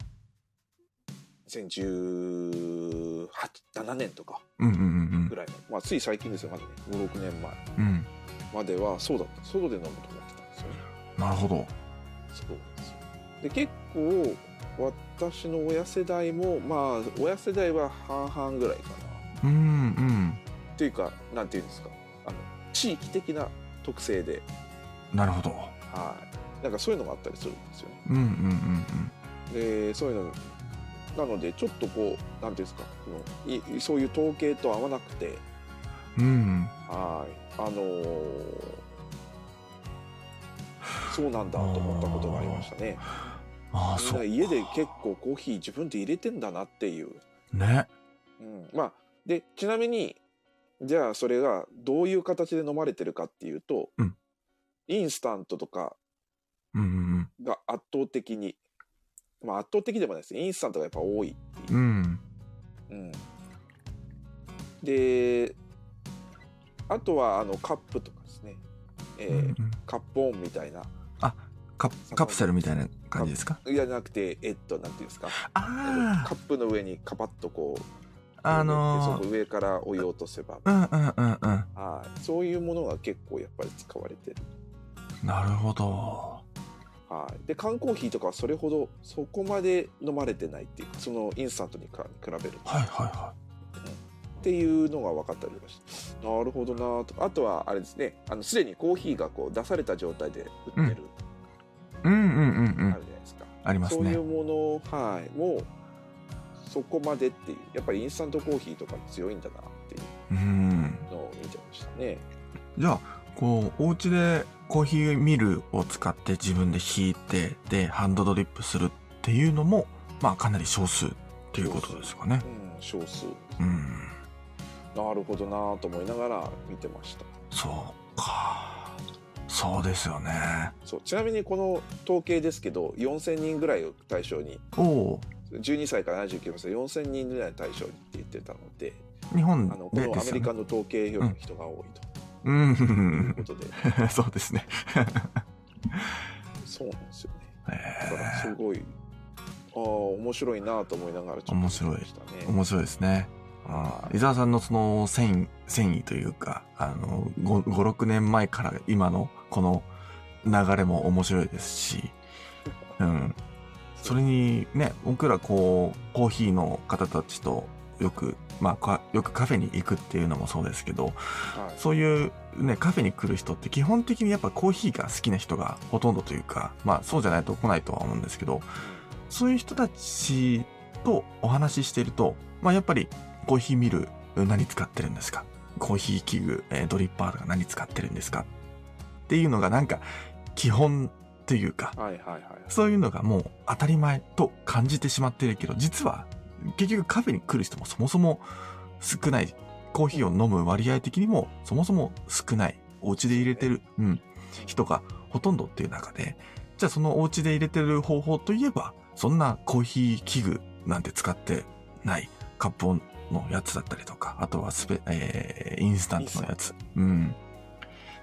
2018、7年とかうんうんうんぐらいの、まあ、つい最近ですよ、まだね、5、6年前うん。うん。まではそうだった。外で飲むと思ってたんですよね。なるほど。そうなんですよ。で、結構、私の親世代も、まあ、親世代は半々ぐらいかな。うんうん。っていうか、なんていうんですか、あの、地域的な特性で、なるほど。はい。なんかそういうのがあったりするんですよね。うんうんうんでそういうのなのでちょっとこうなんていうんですかこのいそういう統計と合わなくてうん。うん。はいあのーそうなんだと思ったことがありましたねああ、みんそう。な家で結構コーヒー自分で入れてんだなっていう、ね。うん、まあでちなみにじゃあそれがどういう形で飲まれてるかっていうと、うん。インスタントとかが圧倒的にまあ圧倒的でもないです。インスタントがやっぱ多いっていう。うん。うん。うん、であとはあのカップとかですね、えーうんうん。カップオンみたいな。カカプセルみたいな感じですか？じゃなくてえっとなんていうんですか？あカップの上にカパッとこうあ、のー、上からお湯を落とせば、うんうんうんうん。はい、そういうものが結構やっぱり使われてる、なるほど。はい、で缶コーヒーとかはそれほどそこまで飲まれてないっていうかそのインスタントにか比べると。はいはいはっていうのが分かったりとかしてなるほどなとか。あとはあれですね。あのすでにコーヒーがこう出された状態で売ってる、い。うんうんうんうあるん。じゃないですか、ありますねそういう。ものはいもうそこまでっていうやっぱりインスタントコーヒーとかに強いんだなっていううん。のを見てましたねじゃあ、こう、お家でコーヒーミルを使って自分で引いて、で、ハンドドリップするっていうのも、まあかなり少数っていうことですかね。うん少数うん。なるほどなと思いながら見てましたそうか。そうですよね。そうちなみにこの統計ですけど4000人ぐらいを対象に。おお12歳から79歳4000人ぐらいを対象にって言ってたので日本あのこのアメリカ。の統計よりも人が多いう。というん。ことで、そうですね。そうなん。ですよねえだからすごいああ面白いなと思いながらちょっと面白い面白いですね。あー伊沢さん。のその繊維、繊維というか、あの、5、6年前から今のこの流れも面白いですし、うん。それにね、僕らこう、コーヒーの方たちとよく、まあか、よくカフェに行くっていうのもそうですけど、はい。そういうね、カフェに来る人って基本的にやっぱコーヒーが好きな人がほとんどというか、まあそうじゃないと来ないとは思うんですけど、そういう人たちとお話ししていると、まあやっぱりコーヒーミル何使ってるんですか？コーヒー器具、えードリッパーとか何使ってるんですか？っていうのがなんか基本というか、はいはいはいそういうのがもう当たり前と感じてしまっているけど、実は結局カフェに来る人もそもそも少ない。コーヒーを飲む割合的にもそもそも少ない。お家で入れてる、うん、人がほとんどっていう中で、じゃあそのお家で入れてる方法といえば、そんなコーヒー器具なんて使ってないカップオンのやつだったりとか、あとはスペ、えー、インスタントのやつ、うん、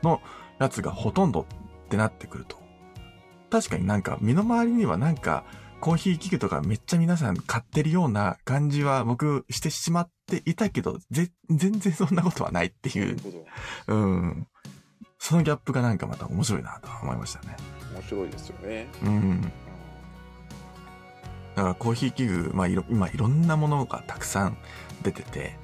のやつがほとんどってなってくると、確かになんか身の回りにはなんかコーヒー器具とかめっちゃ皆さん買ってるような感じは僕してしまっていたけど、ぜ、全然そんなことはないっていううん。そのギャップがなんかまた面白いなと思いましたね。面白いですよね、うん。だからコーヒー器具、まあいろ、今いろんなものがたくさん出てて、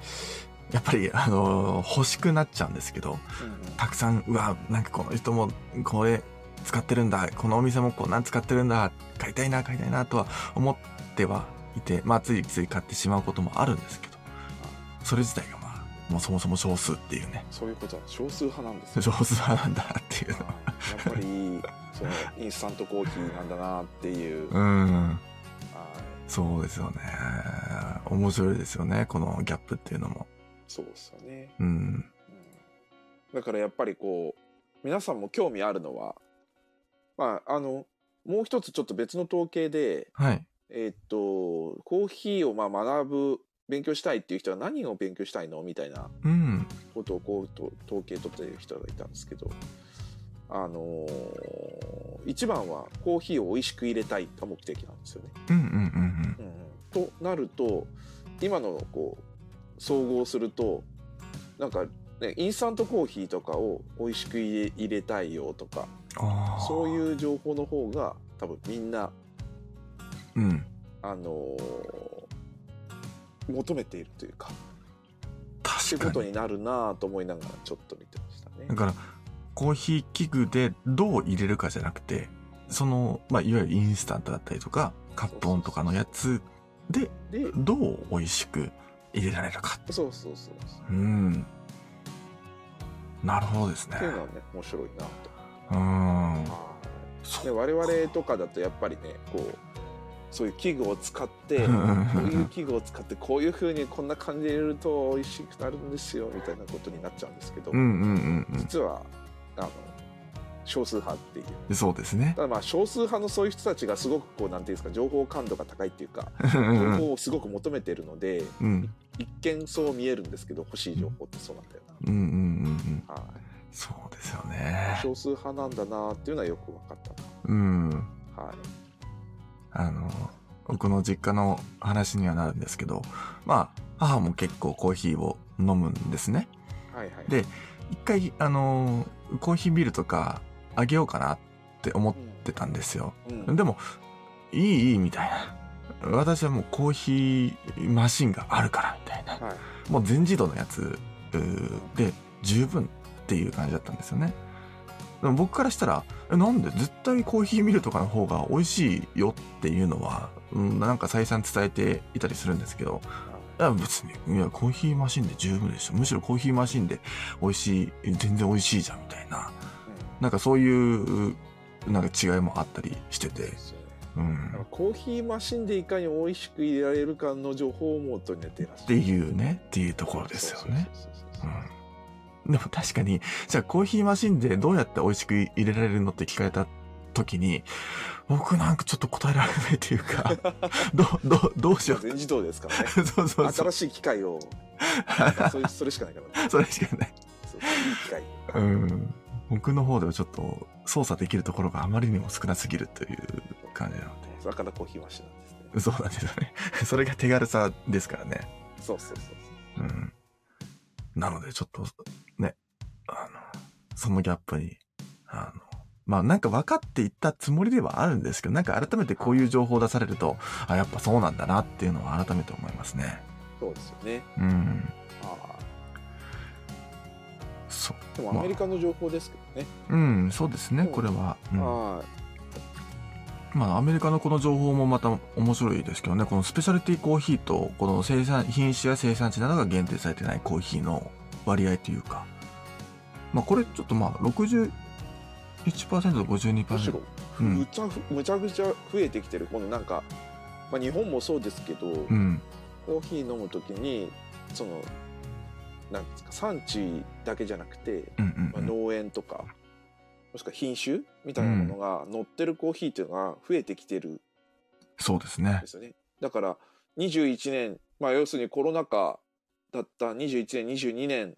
やっぱりあの欲しくなっちゃうんですけど、うんたくさん、うわ、なんかこの人もこれ使ってるんだ、このお店もこんなん使ってるんだ、買いたいな、買いたいなとは思ってはいて、まあついつい買ってしまうこともあるんですけど、それ自体がまあ、もうそもそも少数っていうね、そういうことは少数派なんですよ少数派なんだなっていうのは。やっぱりそのインスタントコーヒーなんだなっていう、うん。はいそうですよね。面白いですよね、このギャップっていうのも。そうですよね、うん。うんだからやっぱりこう皆さんも興味あるのはまああのもう一つちょっと別の統計ではい。えーっとコーヒーをまあ学ぶ勉強したいっていう人は何を勉強したいのみたいなうん。ことをこうと統計取ってる人がいたんですけどあのー一番はコーヒーを美味しく入れたいが目的なんですよね。うんうんうんうんうんとなると今のこう総合するとなんか、ね、インスタントコーヒーとかを美味しく入れ入れたいよとか。そういう情報の方が多分みんな、うん。あのー求めているというか確かに。ことになるなぁと思いながらちょっと見てましたねだ。から、コーヒー器具でどう入れるかじゃなくて、その、まあ、いわゆるインスタントだったりとか、カップオンとかのやつで、でどう美味しく入れられるか。そうそうそうそううん。なるほどですねって。いうのはね面白いなと。うん。はいで。我々とかだとやっぱりねこうそういう器具を使ってこうんうんうんういう器具を使ってこういう風にこんな感じで入れると美味しくなるんですよみたいなことになっちゃうんですけど、うんうんうん実はあの少数派っていううん。そうですねた。だまあ少数派のそういう人たちがすごくこうなんていうんですか情報感度が高いっていうか情報をすごく求めてるのでうん。一見そう見えるんですけど欲しい情報ってそうなんだようんうんうんうん。な、はい、そうですよね。少数派なんだなっていうのはよく分かったうん。な、はい、あの、僕の実家の話にはなるんですけど、まあ、母も結構コーヒーを飲むんですね。はいはいで一回、あの、コーヒービールとかあげようかなって思ってたんですよ。でも、いいいいみたいな。私はもうコーヒーマシンがあるからみたいな。はいもう全自動のやつで十分っていう感じだったんですよね。でも僕からしたら、えなんで絶対コーヒーミルとかの方が美味しいよっていうのは、うん、なんか再三伝えていたりするんですけど、いや別に、いやコーヒーマシンで十分でしょ。むしろコーヒーマシンで美味しい、全然美味しいじゃんみたいな。なんかそういう、なんか違いもあったりしてて、うん。コーヒーマシンでいかに美味しく入れられるかの情報を求めてらっしゃるっていうね、っていうところですよね。でも確かに、じゃあコーヒーマシンでどうやって美味しく入れられるのって聞かれた時に、僕なんかちょっと答えられないというか、どう、どう、どうしよう。全自動ですからね そうそうそう。新しい機械を それそれしかないからねそれしかない。そういい機械うん。僕の方ではちょっと操作できるところがあまりにも少なすぎるという感じなのだからコーヒーマシンなんですねで。そうなんですよね。それが手軽さですからね。そうそうそうそううん。なのでちょっと、ね、あの、そのギャップに、あの、まあなんか分かっていったつもりではあるんですけど、なんか改めてこういう情報を出されると、あ、やっぱそうなんだなっていうのは改めて思いますね。そうですよねうん。あそう。あでもアメリカの情報ですけどね、うん、そうですね、うんこれは。うんはいまあ、アメリカのこの情報もまた面白いですけどね、このスペシャリティコーヒーと、この生産、品種や生産地などが限定されてないコーヒーの割合というか、まあ、これちょっとまあ、61%と52%。むしろう？んむちゃむちゃくちゃ増えてきてるこのなんか、まあ、日本もそうですけど、うん。コーヒー飲む時にそのなんですか産地だけじゃなくて、まあ。農園とかもしくは品種みたいなものが乗ってるコーヒーっていうのが増えてきてるんそうですねで。すよね。だから21年、まあ、要するにコロナ禍だった21年22年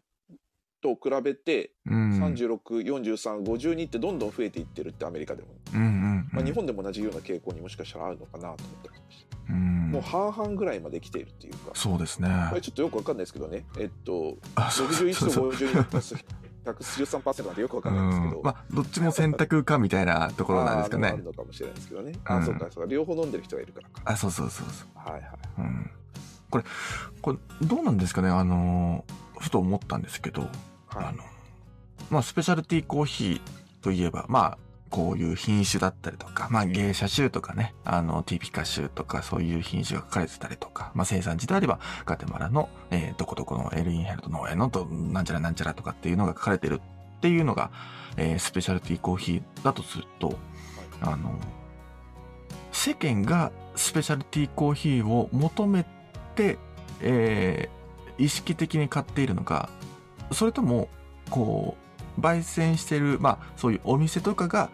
と比べてうん。364352ってどんどん増えていってるってアメリカでも、うんうんうん。まあ、日本でも同じような傾向にもしかしたらあるのかなと思ったりしました。うんもう半々ぐらいまで来ているっていうか、そうですね。これちょっとよくわかんないですけどね、えっと、あそうそう61そうそうと52プラス113%なんてよくわかんないんですけど、うんまあ、どっちも選択かみたいなところなんですかあーあるね。のかもしれないですけどね。うんあ、そうか、そうか、両方飲んでる人がいるからか。あ、そうそうそうそう。はいはい。うん。これ、これ、どうなんですかね？あのー、ふと思ったんですけど、はいあの、まあ、スペシャルティーコーヒーといえば、まあ、こういう品種だったりとか、まあ、芸者種とかね、あの、ティピカ種とか、そういう品種が書かれてたりとか、まあ、生産地であれば、ガテマラの、えーどこどこのエルインヘルト農園のと、なんちゃらなんちゃらとかっていうのが書かれてるっていうのが、えースペシャルティーコーヒーだとすると、あの、世間がスペシャルティーコーヒーを求めて、えー意識的に買っているのか、それとも、こう、焙煎してる、まあ、そういうお店とかが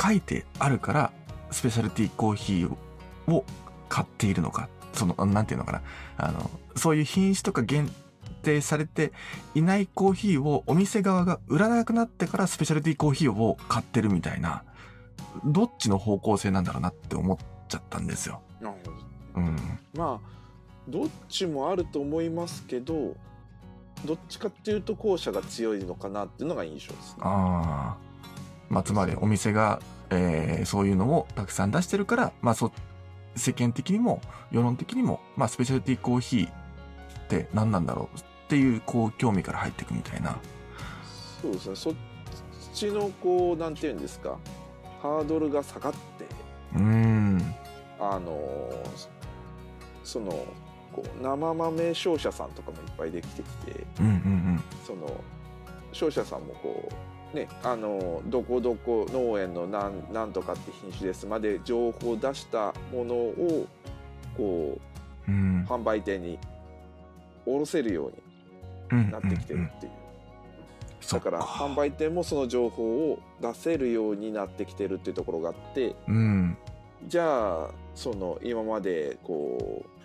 書いてあるから、スペシャルティーコーヒーを買っているのか、その、なんていうのかな、あの、そういう品種とか限定されていないコーヒーをお店側が売らなくなってからスペシャルティーコーヒーを買ってるみたいな、どっちの方向性なんだろうなって思っちゃったんですよ。うん。まあ、どっちもあると思いますけど、どっちかっていうと後者が強いのかなっていうのが印象ですね。ああ。まあ、つまりお店が、えーそういうのをたくさん出してるから、まあ、そ、世間的にも、世論的にも、まあ、スペシャルティーコーヒーって何なんだろうっていう、こう、興味から入っていくみたいな。そうですね。そっちのこう、なんていうんですか、ハードルが下がって、うーん。あのその、こう生豆商社さんとかもいっぱいできてきて、うんうんその商社さんもこうねあのどこどこ農園のなんなんとかって品種ですまで情報を出したものをこうん。うんう。販売店に卸せるよううんになってきてるうんうんっていう、そっだから販売店もその情報を出せるようになってきてるっていうところがあってうん。じゃあその今までこう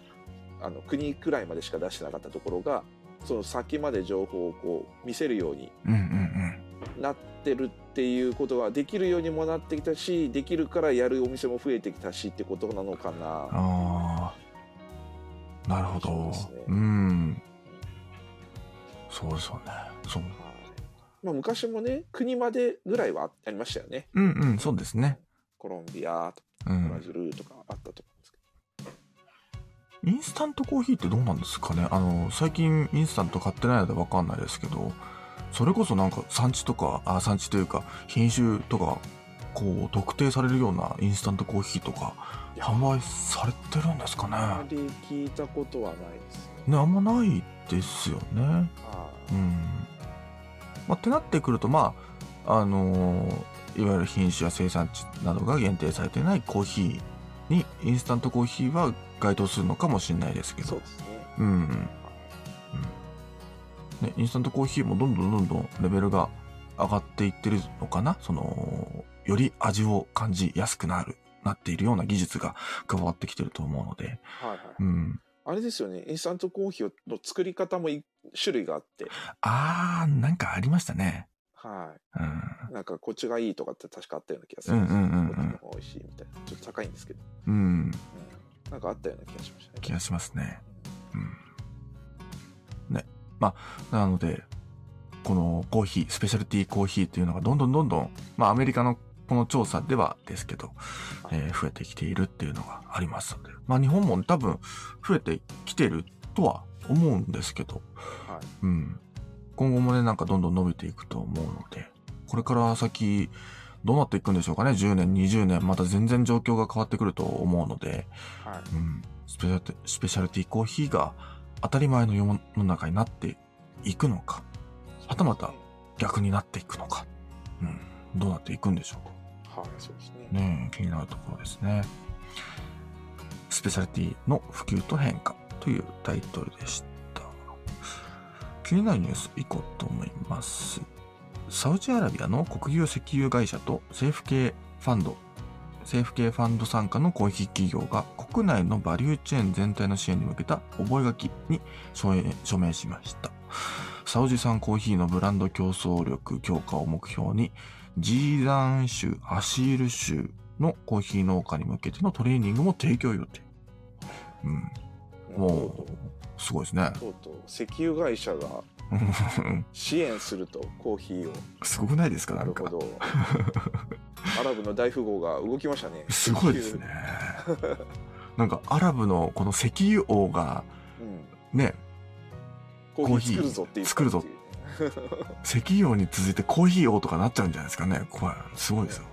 あの国くらいまでしか出してなかったところがその先まで情報をこう見せるように。なってるっていうことができるようにもなってきたしできるからやるお店も増えてきたしってことなのかな。ああ。なるほどそうですね。うん。そうですよね。そう。はいまあ、昔もね国までぐらいはありましたよねうんうん、そうですね。コロンビアとうかブラん。ジルとかあったと思うんインスタントコーヒーってどうなんですかね？あの、最近インスタント買ってないのでわかんないですけど、それこそなんか産地とか、あ、産地というか品種とか、こう、特定されるようなインスタントコーヒーとか、販売されてるんですかどあまねり聞いたことはないですね。ね、あんまないですよね。はうん。まあ、ってなってくると、まあ、あのーいわゆる品種や生産地などが限定されてないコーヒーに、インスタントコーヒーは該当するのかもしれないですけどいそう。ですね。うんうん。ね、インスタントコーヒーもどんどんどんどんレベルが上がっていってるのかな？その、より味を感じやすくなる、なっているような技術が加わってきてると思うので。はいはい。うん。あれですよねインスタントコーヒーの作り方もい種類があって、あー、なんかありましたね。はうん。い。なんかこっちがいいとかって確かあったような気がするんですうんうんうんうんこっちの方が美味しいみたいな。ちょっと高いんですけど。うん。うん。なんかあったような気がしましたね。気がしますね。うん。ね。まあ、なので、このコーヒー、スペシャルティーコーヒーっていうのがどんどんどんどん、まあアメリカのこの調査ではですけど、えー増えてきているっていうのがありますので、まあ日本も多分増えてきてるとは思うんですけど、はい。うん。今後もね、なんかどんどん伸びていくと思うので、これから先、どうなっていくんでしょうかね。10年、20年、また全然状況が変わってくると思うので、はい。うん、スペシャルテスペシャルティーコーヒーが当たり前の世の中になっていくのか、はたまた逆になっていくのか、うん、どうなっていくんでしょうはい、そうですね。か。ねえ気になるところですね。スペシャリティの普及と変化というタイトルでした。気になるニュースいこうと思います。サウジアラビアの国有石油会社と政府系ファンド、政府系ファンド傘下のコーヒー企業が国内のバリューチェーン全体の支援に向けた覚書に署名しました。サウジ産コーヒーのブランド競争力強化を目標に、ジーザン州、アシール州のコーヒー農家に向けてのトレーニングも提供予定。うん。もう、すごいですね。とうとう石油会社が支援するとコーヒーをすごくないですかなるほ。どアラブの大富豪が動きましたねすごいですね。なん。かアラブのこの石油王がうん。ね、コーヒー作るぞっていう作るぞ石油王に続いてコーヒー王とかなっちゃうん。じゃないですかね。これ、すごいですよ。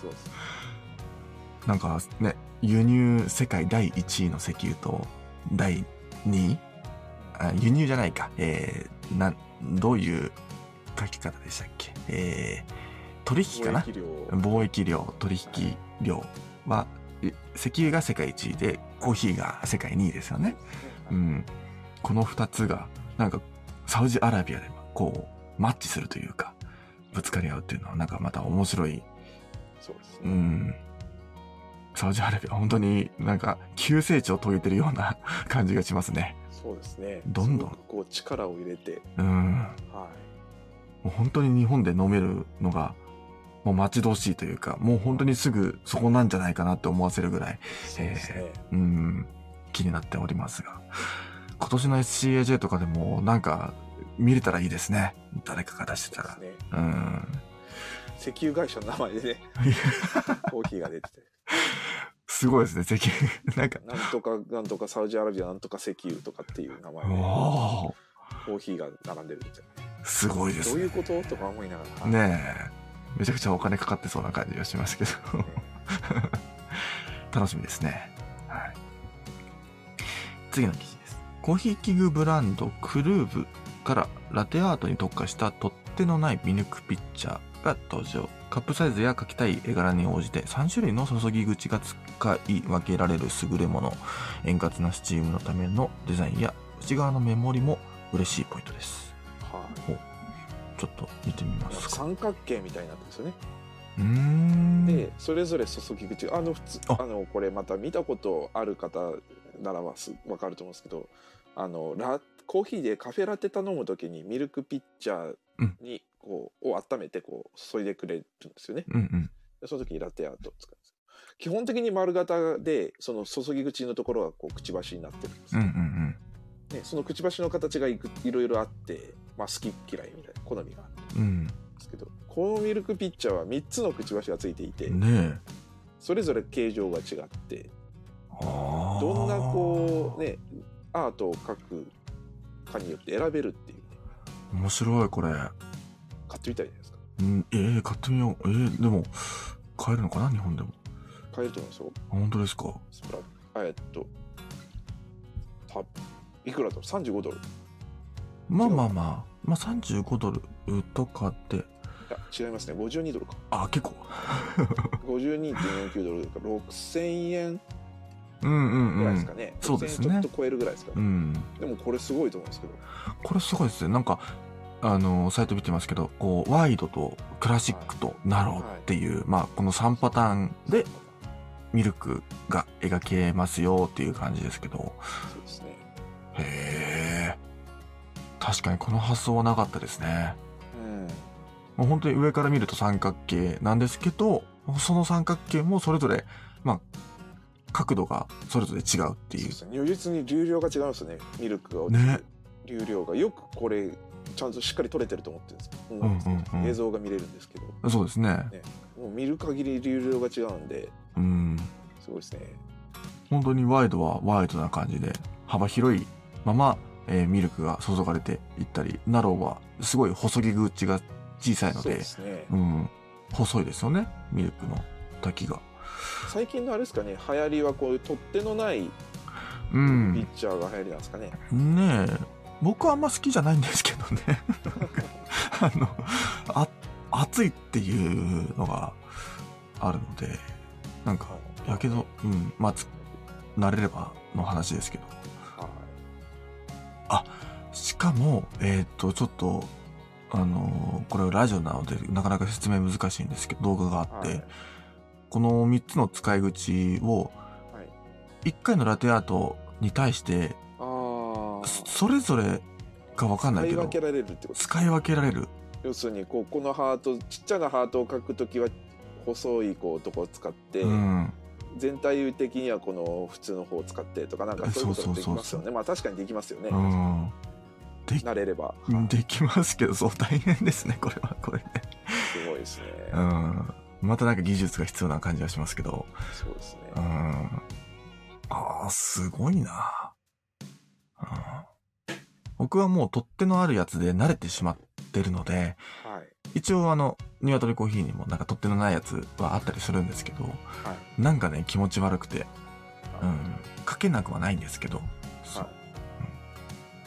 そうですなん。かね、輸入世界第1位の石油と第2位輸入じゃないか。えー、なん、どういう書き方でしたっけ？えー、取引かな？貿易量取引量は、え石油が世界1位で、コーヒーが世界2位ですよね。うん。この2つが、なんか、サウジアラビアで、こう、マッチするというか、ぶつかり合うっていうのは、なんかまた面白いそうですねうん。サウジアラビア、本当になんか急成長を遂げてるような 感じがしますね。そうですねどんどんこう力を入れてうん。もはう本当に日本で飲めるのが、もう待ち遠しいというか、もう本当にすぐそこなんじゃないかなって思わせるぐらい、いそうですねうん、気になっておりますが。今年の SCAJ とかでもなんか見れたらいいですね。誰かが出してたら。そうねうん。石油会社の名前でね コーヒーが出ててすごいですね、石油。なんか、なんとかなんとかサウジアラビアなんとか石油とかっていう名前でコーヒーが並んでるみたいすごいでなすね。どういうこととか思いながらねえ。めちゃくちゃお金かかってそうな感じがしますけど。楽しみですね。はい。次の記事です。コーヒー器具ブランドクルーブからラテアートに特化した取っ手のないミルクピッチャーが登場。カップサイズや描きたい絵柄に応じて3種類の注ぎ口が使い分けられる優れもの。円滑なスチームのためのデザインや内側のメモリも嬉しいポイントです。はいちょっと見てみますか。三角形みたいになってるんですよねうーん。でそれぞれ注ぎ口あの普通ああのこれまた見たことある方ならばす分かると思うんですけどあのラコーヒーでカフェラテ頼む時にミルクピッチャーにこう、を温めてこう注いでくれるんですよねうんうん。その時にラテアートを使うんです基本的に丸型でその注ぎ口のところはこうくちばしになってるんですうんうよ、んね、そのくちばしの形がいくいろいろあって、まあ、好き嫌いみたいな好みがあるん。ですけどこのミルクピッチャーは3つのくちばしがついていて、ね。それぞれ形状が違ってどんなこうねアートを描くかによって選べるっていうね面白い、これ。買ってみたいじゃないですか。うん、えー、買ってみよう。えー、でも、買えるのかな？日本でも。買えると思いますよ。あ本当ですか？スプラえっとたいくらだろう？35ドル。いまあまあまあ、まあ35ドルとかで、や違いますね。52ドルか。あ、結構。52.49ドルだか。ら6000円。うんうんうん。ぐらいですか。ね、そうですね。6000円ちょっと超えるぐらいですかね、うん。でもこれすごいと思うんですけど。これすごいですね。なんか、あの、サイト見てますけど、こう、ワイドとクラシックとナローっていう、まあ、この3パターンでミルクが描けますよっていう感じですけど、そうですね。へえ。確かにこの発想はなかったですね。うん。もう本当に上から見ると三角形なんですけど、その三角形もそれぞれ、まあ、角度がそれぞれ違うっていう。そうですね。如実に流量が違いますね。ミルクがねる。流量が。よくこれちゃんとしっかり取れてると思ってるんですけど、んうんうん。映像が見れるんですけど。そうですね。もう見る限り流量が違うんで。うん。すごいですね。本当にワイドはワイドな感じで、幅広いまま、えーミルクが注がれていったり、ナローはすごい細ぎ口が小さいので、ね。うん、細いですよね、ミルクの滝が。最近のあれですかね流行りはこういう取っ手のないうピッん。チャーが流行りなんですかね、ねえ、僕はあんま好きじゃないんですけどね。あの、あ、熱いっていうのがあるので、なんか、やけど、うん、まあ、つ慣れればの話ですけど。はいしかも、えっ、と、ちょっと、あのーこれはラジオなので、なかなか説明難しいんですけど、動画があって、はいこの3つの使い口を、はい1回のラテアートに対して、ああそそれぞれかわかんないけど使い分、けられるってこと？使い分けられる。要するにこうこのハートちっちゃなハートを描くときは細いこうとこを使って、うん。全体的にはこの普通の方を使ってとかなんかそういうことができますよねまあ確かにできますよね、うん。で慣れれば、できますけど、そう、大変ですね、これは、これね。すごいですね、うん。またなんか技術が必要な感じがしますけど。そうですね、うん。ああ、すごいな。うん。僕はもう取っ手のあるやつで慣れてしまってるので、はい。一応あの、ニワトリコーヒーにもなんか取っ手のないやつはあったりするんですけど、はい。なんかね、気持ち悪くて、うはい。ん、かけなくはないんですけど、そう。はい。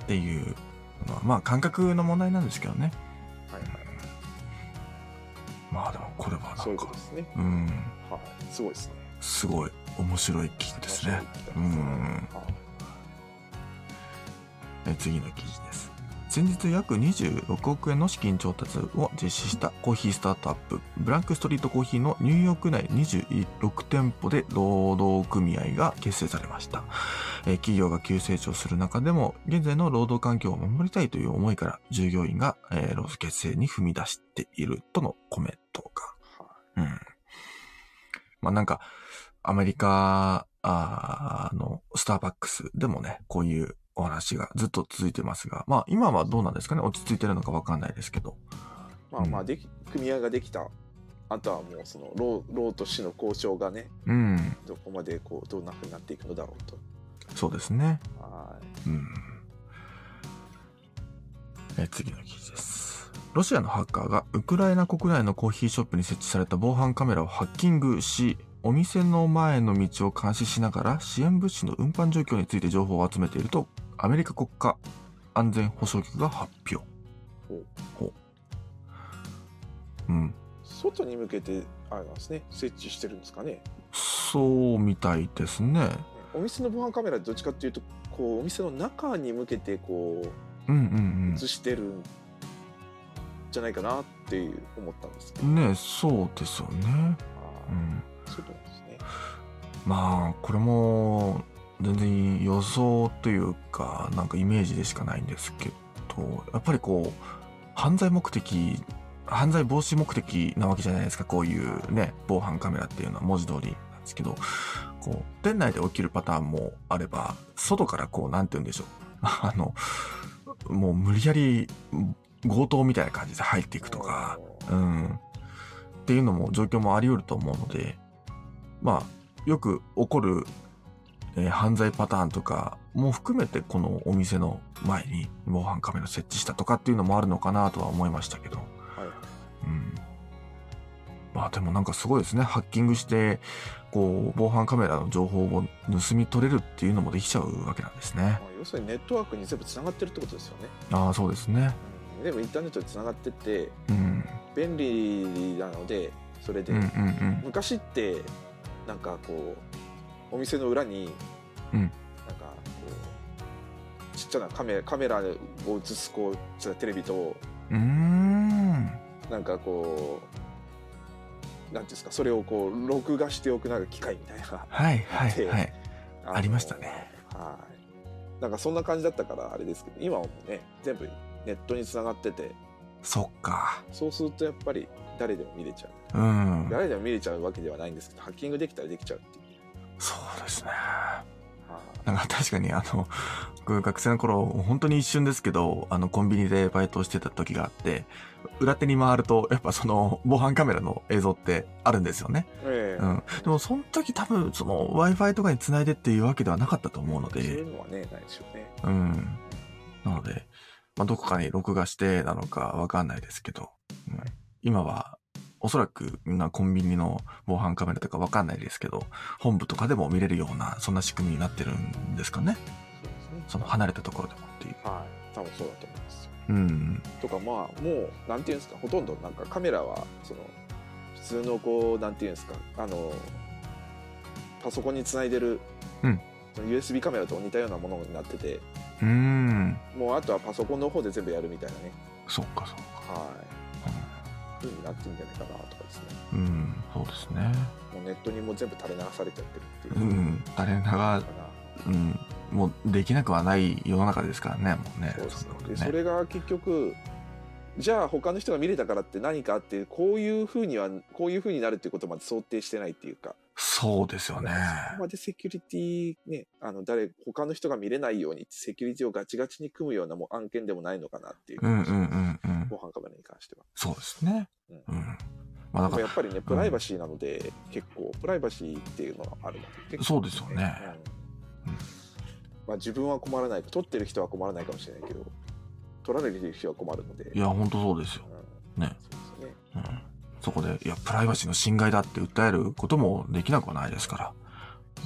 っていうのは、まあ感覚の問題なんですけどね。はいはいまあでもこれはなんか、そういうことですね。うん、はい。すごいですね。すごい面白い記事ですね。うん。はいえ次の記事です。先日約26億円の資金調達を実施したコーヒースタートアップ、ブランクストリートコーヒーのニューヨーク内26店舗で労働組合が結成されました。えー企業が急成長する中でも、現在の労働環境を守りたいという思いから、従業員が、えー労働結成に踏み出しているとのコメントがはいうん。まあなんか、アメリカあーのスターバックスでもね、こういうお話がずっと続いてますが、まあ今はどうなんですかね？落ち着いてるのかわかんないですけど。まあまあでき組合ができたあとはもうその労労と市の交渉がねうん。どこまでこうどんなふうになっていくのだろうとそうですね。はいうん。え次の記事です。ロシアのハッカーがウクライナ国内のコーヒーショップに設置された防犯カメラをハッキングし、お店の前の道を監視しながら支援物資の運搬状況について情報を集めていると、アメリカ国家安全保障局が発表。ほうほう。うん。外に向けてあれなんですね設置してるんですかねそうみたいですね。お店の防犯カメラどっちかっていうとこうお店の中に向けてこうんうんう映してるんじゃないかなっていう思ったんですけど、うん。ねそうですよね。うん。そうなんですねまあ、これも、全然予想というか、なんかイメージでしかないんですけど、やっぱりこう、犯罪目的、犯罪防止目的なわけじゃないですか、こういうね、防犯カメラっていうのは文字通りなんですけど、こう、店内で起きるパターンもあれば、外からこう、なんて言うんでしょう。あの、もう無理やり強盗みたいな感じで入っていくとか、うん。っていうのも状況もあり得ると思うので、まあ、よく起こる、えー犯罪パターンとかも含めてこのお店の前に防犯カメラ設置したとかっていうのもあるのかなとは思いましたけど。はいうん。まあでもなんかすごいですね。ハッキングして、こう、防犯カメラの情報を盗み取れるっていうのもできちゃうわけなんですねまあ。要するにネットワークに全部つながってるってことですよね、ああ、そうですね。うん、でもインターネットでつながっててうん。便利なのでそれで、うんうんうん。昔ってなんかこうお店の裏に、うんなんかこうちっちゃなカメカメラを映すこうテレビとうーん。なんかこうなんていうんですかそれをこう録画しておくなんか機械みたいなはいはいではい。のありましたねはいなんかそんな感じだったからあれですけど今はもうね全部ネットにつながっててそっか。そうするとやっぱり誰でも見れちゃううん。誰でも見れちゃうわけではないんですけどハッキングできたらできちゃうっていうそうですね。はいなんか確かにあの、僕学生の頃、本当に一瞬ですけど、あの、コンビニでバイトをしてた時があって、裏手に回ると、やっぱその、防犯カメラの映像ってあるんですよね。ええうん。でも、その時多分、その、Wi-Fi とかに繋いでっていうわけではなかったと思うのそういで、うのはねないでしょうねうん。なので、まあ、どこかに録画してなのかわかんないですけど、うん今は、おそらく、なコンビニの防犯カメラとかわかんないですけど、本部とかでも見れるような、そんな仕組みになってるんですかね。そうですねその離れたところでもっていう。はい多分そうだと思いますうん。とかまあもうなんていうんですかほとんどなんかカメラはその普通のこうなんていうんですかあのパソコンにつないでるうんその USB カメラと似たようなものになっててうーん。もうあとはパソコンの方で全部やるみたいなねそっかそっか。はい風になってるんじゃないかなとかですねうん、うんそうですね。もうネットにも全部垂れ流されちゃってるってう、いうん誰ながかな、うん、もうできなくはない世の中ですからね、もうね。そうですねんなことでそれが結局じゃあ他の人が見れたからって何かってこういうふうにはこういうふうになるっていうことまで想定してないっていうかそうですよね。そこまでセキュリティねあの誰他の人が見れないようにセキュリティをガチガチに組むようなもう案件でもないのかなっていううんうんうんうん。防犯カメラに関しては。そうですね。うんうん。まあだから、やっぱりねプライバシーなので、結構プライバシーっていうのがあるのでそうですよね。うんうんまあ、自分は困らない撮ってる人は困らないかもしれないけど撮られてる人は困るのでいや、本当そうですよ。うんね。そうですねうん。そこで、いや、プライバシーの侵害だって訴えることもできなくはないですから。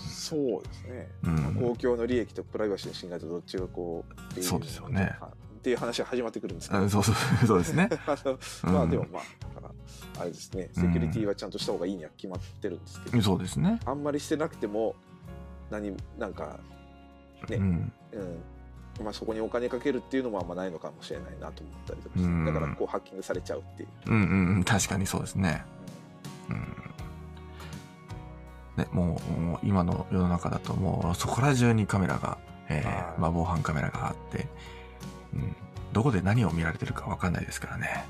そうですね、うん。公共の利益とプライバシーの侵害とどっちがこうそうですよね。はいっていう話が始まってくるんですけど。うんそうそう、そうですね。まあでもまあだからあれですね。セキュリティはちゃんとした方がいいには決まってるんですけど、そうですね。あんまりしてなくても何なんかね。うん。うんまあ、そこにお金かけるっていうのもあんまないのかもしれないなと思ったりとかして、うんだからこうハッキングされちゃうっていう、うんうんうん、確かにそうですね。うん。ね、もう、もう今の世の中だともうそこら中にカメラが、えー、はいまあ防犯カメラがあって、うん、どこで何を見られてるかわかんないですからね。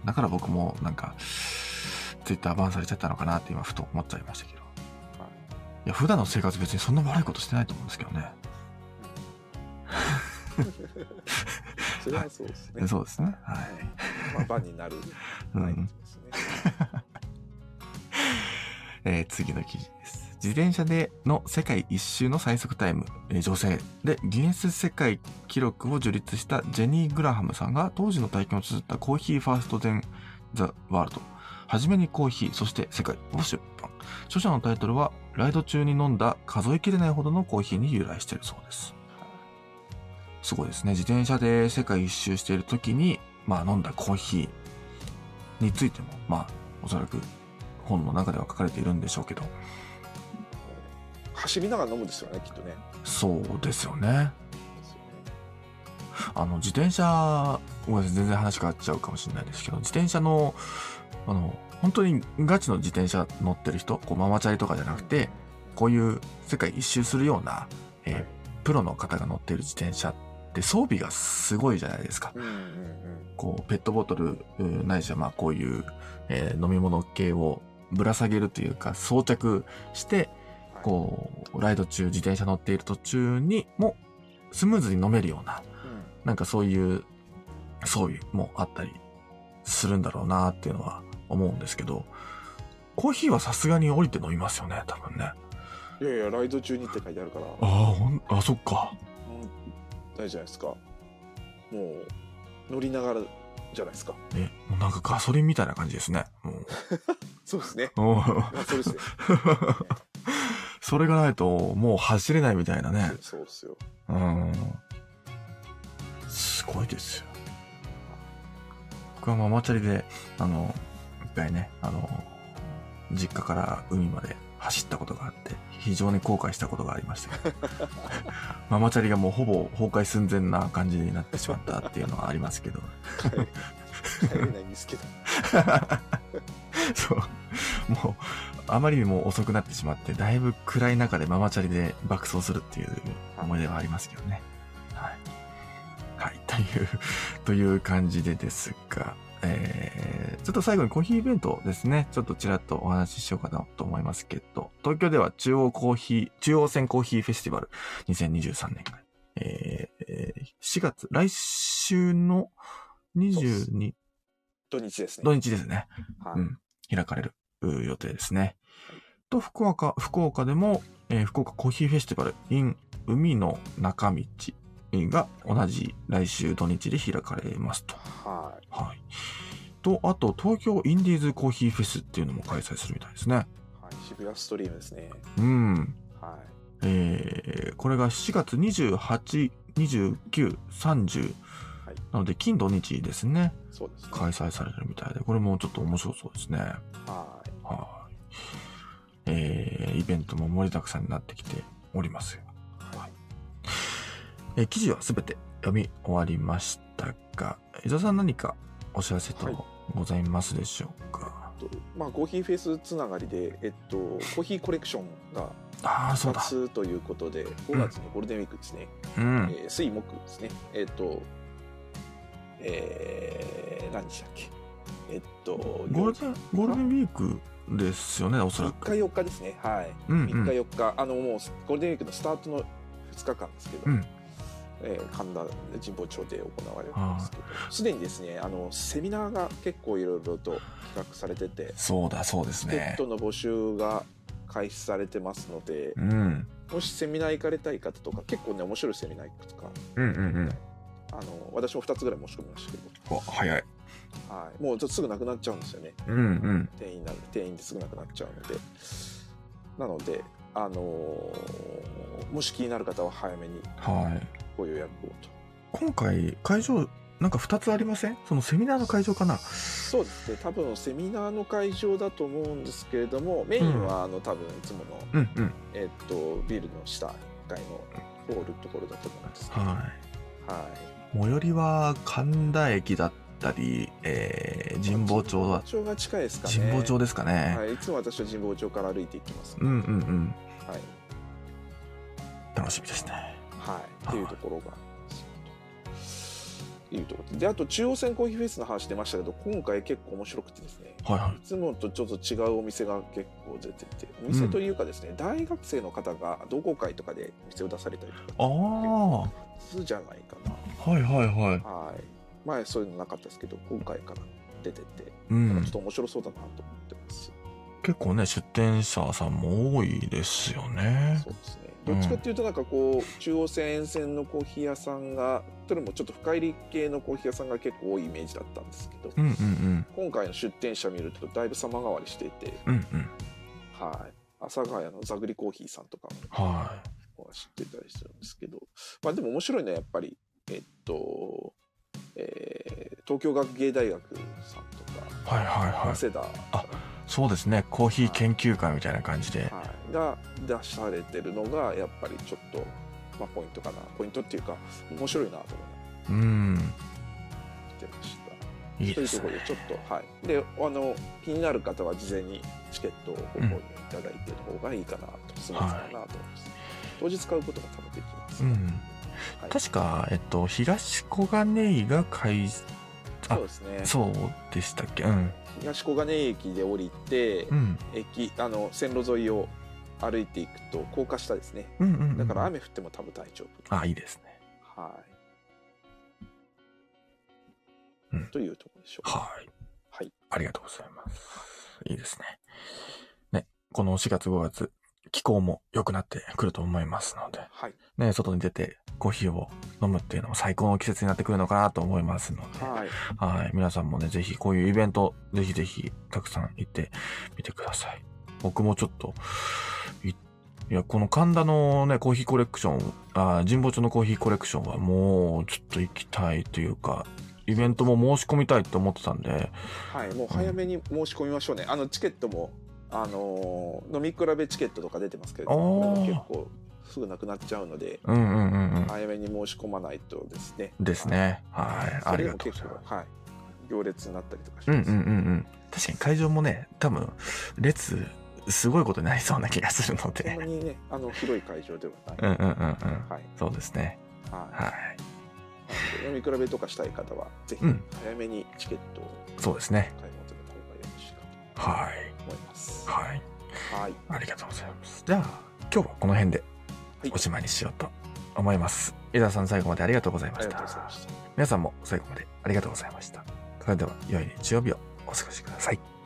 うん、だから僕もなんか、ツイッターバンされちゃったのかなって今ふと思っちゃいましたけど。はいいや、普段の生活別にそんな悪いことしてないと思うんですけどね。それはそうですね。そうですね。ははいまあ、番になる。うんはいですね。えー次の記事です。自転車での世界一周の最速タイム、えー女性でギネス世界記録を樹立したジェニー・グラハムさんが当時の体験を綴ったコーヒーファースト・ゼン・ザ・ワールド。はじめにコーヒー、そして世界を出版。著者のタイトルは、ライド中に飲んだ数えきれないほどのコーヒーに由来しているそうです。すごいですね。自転車で世界一周している時に、まあ飲んだコーヒーについても、まあ、おそらく本の中では書かれているんでしょうけど、走りながら飲むんですよね、きっとね。そうですよね。あの、自転車、ごめんなさい、全然話変わっちゃうかもしれないですけど、自転車の、あの、本当にガチの自転車乗ってる人、こうママチャリとかじゃなくて、こういう世界一周するような、えープロの方が乗っている自転車って装備がすごいじゃないですか。うんうんうん。こう、ペットボトル、うないしは、まあ、こういう、えー飲み物系をぶら下げるというか、装着して、こう、ライド中、自転車乗っている途中にも、スムーズに飲めるような、うんなんかそういう装備もあったりするんだろうなっていうのは思うんですけど、コーヒーはさすがに降りて飲みますよね、多分ね。いやいや、ライド中にって書いてあるから、ああ、ほん、あ、そっか。うん大じゃないですか。もう、乗りながらじゃないですか。え、もうなんかガソリンみたいな感じですね。も そうですね。う。おそうですね。それがないともう走れないみたいなね。そうですよ。うん。すごいですよ。僕はママチャリで、あの、一回ね、あの、実家から海まで走ったことがあって、非常に後悔したことがありましたけど、ママチャリがもうほぼ崩壊寸前な感じになってしまったっていうのはありますけど、帰れ帰れない。んですけど。そう。もう、あまりにも遅くなってしまって、だい。ぶ暗い。中でママチャリで爆走するってい。う思い。出はありますけどね。はい。はい。とい。う、とい。う感じでですが、えー、ちょっと最後にコーヒーイベントですね。ちょっとちらっとお話ししようかなと思いますけど、東京では中央コーヒー、中央線コーヒーフェスティバル2023年が、えーえー4月、来週の22土日ですね。土日ですね。はいうん、開かれるう予定ですね。と、福岡、福岡でも、えー福岡コーヒーフェスティバル in 海の中道が同じ来週土日で開かれますと。はい。はい。と、あと、東京インディーズコーヒーフェスっていうのも開催するみたいですね。はい、渋谷ストリームですね。うん。はえー、これが7月28、29、30。はいなので、金土日ですね。い。そうですね。開催されるみたいで、これもちょっと面白そうですね。はい。はい。えー、イベントも盛りだくさんになってきておりますえー記事はすべて読み終わりましたが、伊沢さん何かお知らせはい。とございますでしょうか、とまあコーヒーフェイスつながりで、えっと、コーヒーコレクションがああ、そうだ。2つということで、5月のゴールデンウィークですね、うん。えー水木ですね、えっと、えー、何でしたっけ、えっと、ゴールデン、ゴールデンウィークですよね、おそら3く。日4日ですね、はい。うん、う3日ん。4日、あのもうゴールデンウィークのスタートの2日間ですけど、うんえー神田神保町で行われるんですけどすでにですねあのセミナーが結構いろいろと企画されててそうだ、そうですチケッね。トの募集が開始されてますのでうん。もしセミナー行かれたい方とか結構ね面白いセミナーいくつかうん、うん、うん。あの私も2つぐらい申し込みましたけど、お、早い。はい、もうちょっとすぐなくなっちゃうんですよねうん、うん。定員なる定員ですぐなくなっちゃうのでなのであのーもし気になる方は早めにはい。ご予約をと。今回、会場、なんか2つありません？そのセミナーの会場かな？そうですね。多分セミナーの会場だと思うんですけれどもメインはあの多分いつもの、うん、うん。えっとビルの下1階のホールところだと思うんですけど。はい。はい。最寄りは神田駅だったり、えー、神保町だ神保町が近いですかね。神保町ですかね。はい、いつも私は神保町から歩いていきます、うんうんうん。はい、楽しみですね。はい、っていうところが。いうところでであと中央線コーヒーフェスの話出ましたけど今回結構面白くてですね。はいはい。い。つもとちょっと違うお店が結構出ててお店というかですね、大学生の方が同好会とかで店を出されたりとか。ああ、は初じゃないかいはいはい。なはい。前そういうのなかったですけど今回から出てて、うん。ちょっ。と面白そうだなと思ってます。結構ね、出店者さんも多いですよね。そ。うですねどっちかっていうとなんかこう中央線沿線のコーヒー屋さんがというよりもちょっと深入り系のコーヒー屋さんが結構多いイメージだったんですけど、うんうんうん。今回の出店者見るとだいぶ様変わりしていて、うんうん。はい、阿佐ヶ谷のザグリコーヒーさんとかはも知ってたりするんですけど、まあ、でも面白いのはやっぱり、えっとえー東京学芸大学さんとか、い。はいはいはい。早稲田、あそうですね。コーヒー研究会みたいな感じで。はい、が出されてるのがやっぱりちょっと、まあ、ポイントかなポイントっていうか面白いなと思いうん。てました。いいですねというところ。でちょっとはいであの気になる方は事前にチケットをご購入いただいての方がいいかなとスムーズかなと思います、当日買うことも多分できます、うん。はい確か、えっと、東小金井が開、あそうですねそうでしたっけ？うん。東小金井駅で降りて、うん。駅あの線路沿いを歩いていくと高架下ですねうんうん、うん。だから雨降っても多分大丈夫、あ、いいですね。はい、うんというところでしょうかはい。はいありがとうございます。いいですね。ね、この4月5月、気候も良くなってくると思いますので、はいね、外に出てコーヒーを飲むっていうのも最高の季節になってくるのかなと思いますので、はいはい。皆さんもね、ぜひこういうイベント、ぜひぜひたくさん行ってみてください。僕もちょっと、いいや、この神田のね、コーヒーコレクション、あ神保町のコーヒーコレクションはもうちょっと行きたいというか、イベントも申し込みたいって思ってたんで、はい、もう早めに申し込みましょうね。あのチケットも、あのー飲み比べチケットとか出てますけれど結構すぐなくなっちゃうので、うんうんうんうん。早めに申し込まないとですね。ですね。はい。ありがとうございます。結構、はい、行列になったりとかしうんうんます。うんうん。確かに会場もね、多分、列、すごいことになりそうな気がするのそんなで。にね、あの広い会場ではない。うんうんうんうん。はい、そうですね。はい。はい。なので飲み比べとかしたい方は、ぜひうん早めにチケットをそうですね。買い求めた方がよろしいかはい。と思います。はい。はい。ありがとうございます。じゃあ、今日はこの辺ではいおしまいにしようと思います。江田さん最後までありがとうございま。した。皆さんも最後までありがとうございました。それでは、良い日曜日をお過ごしください。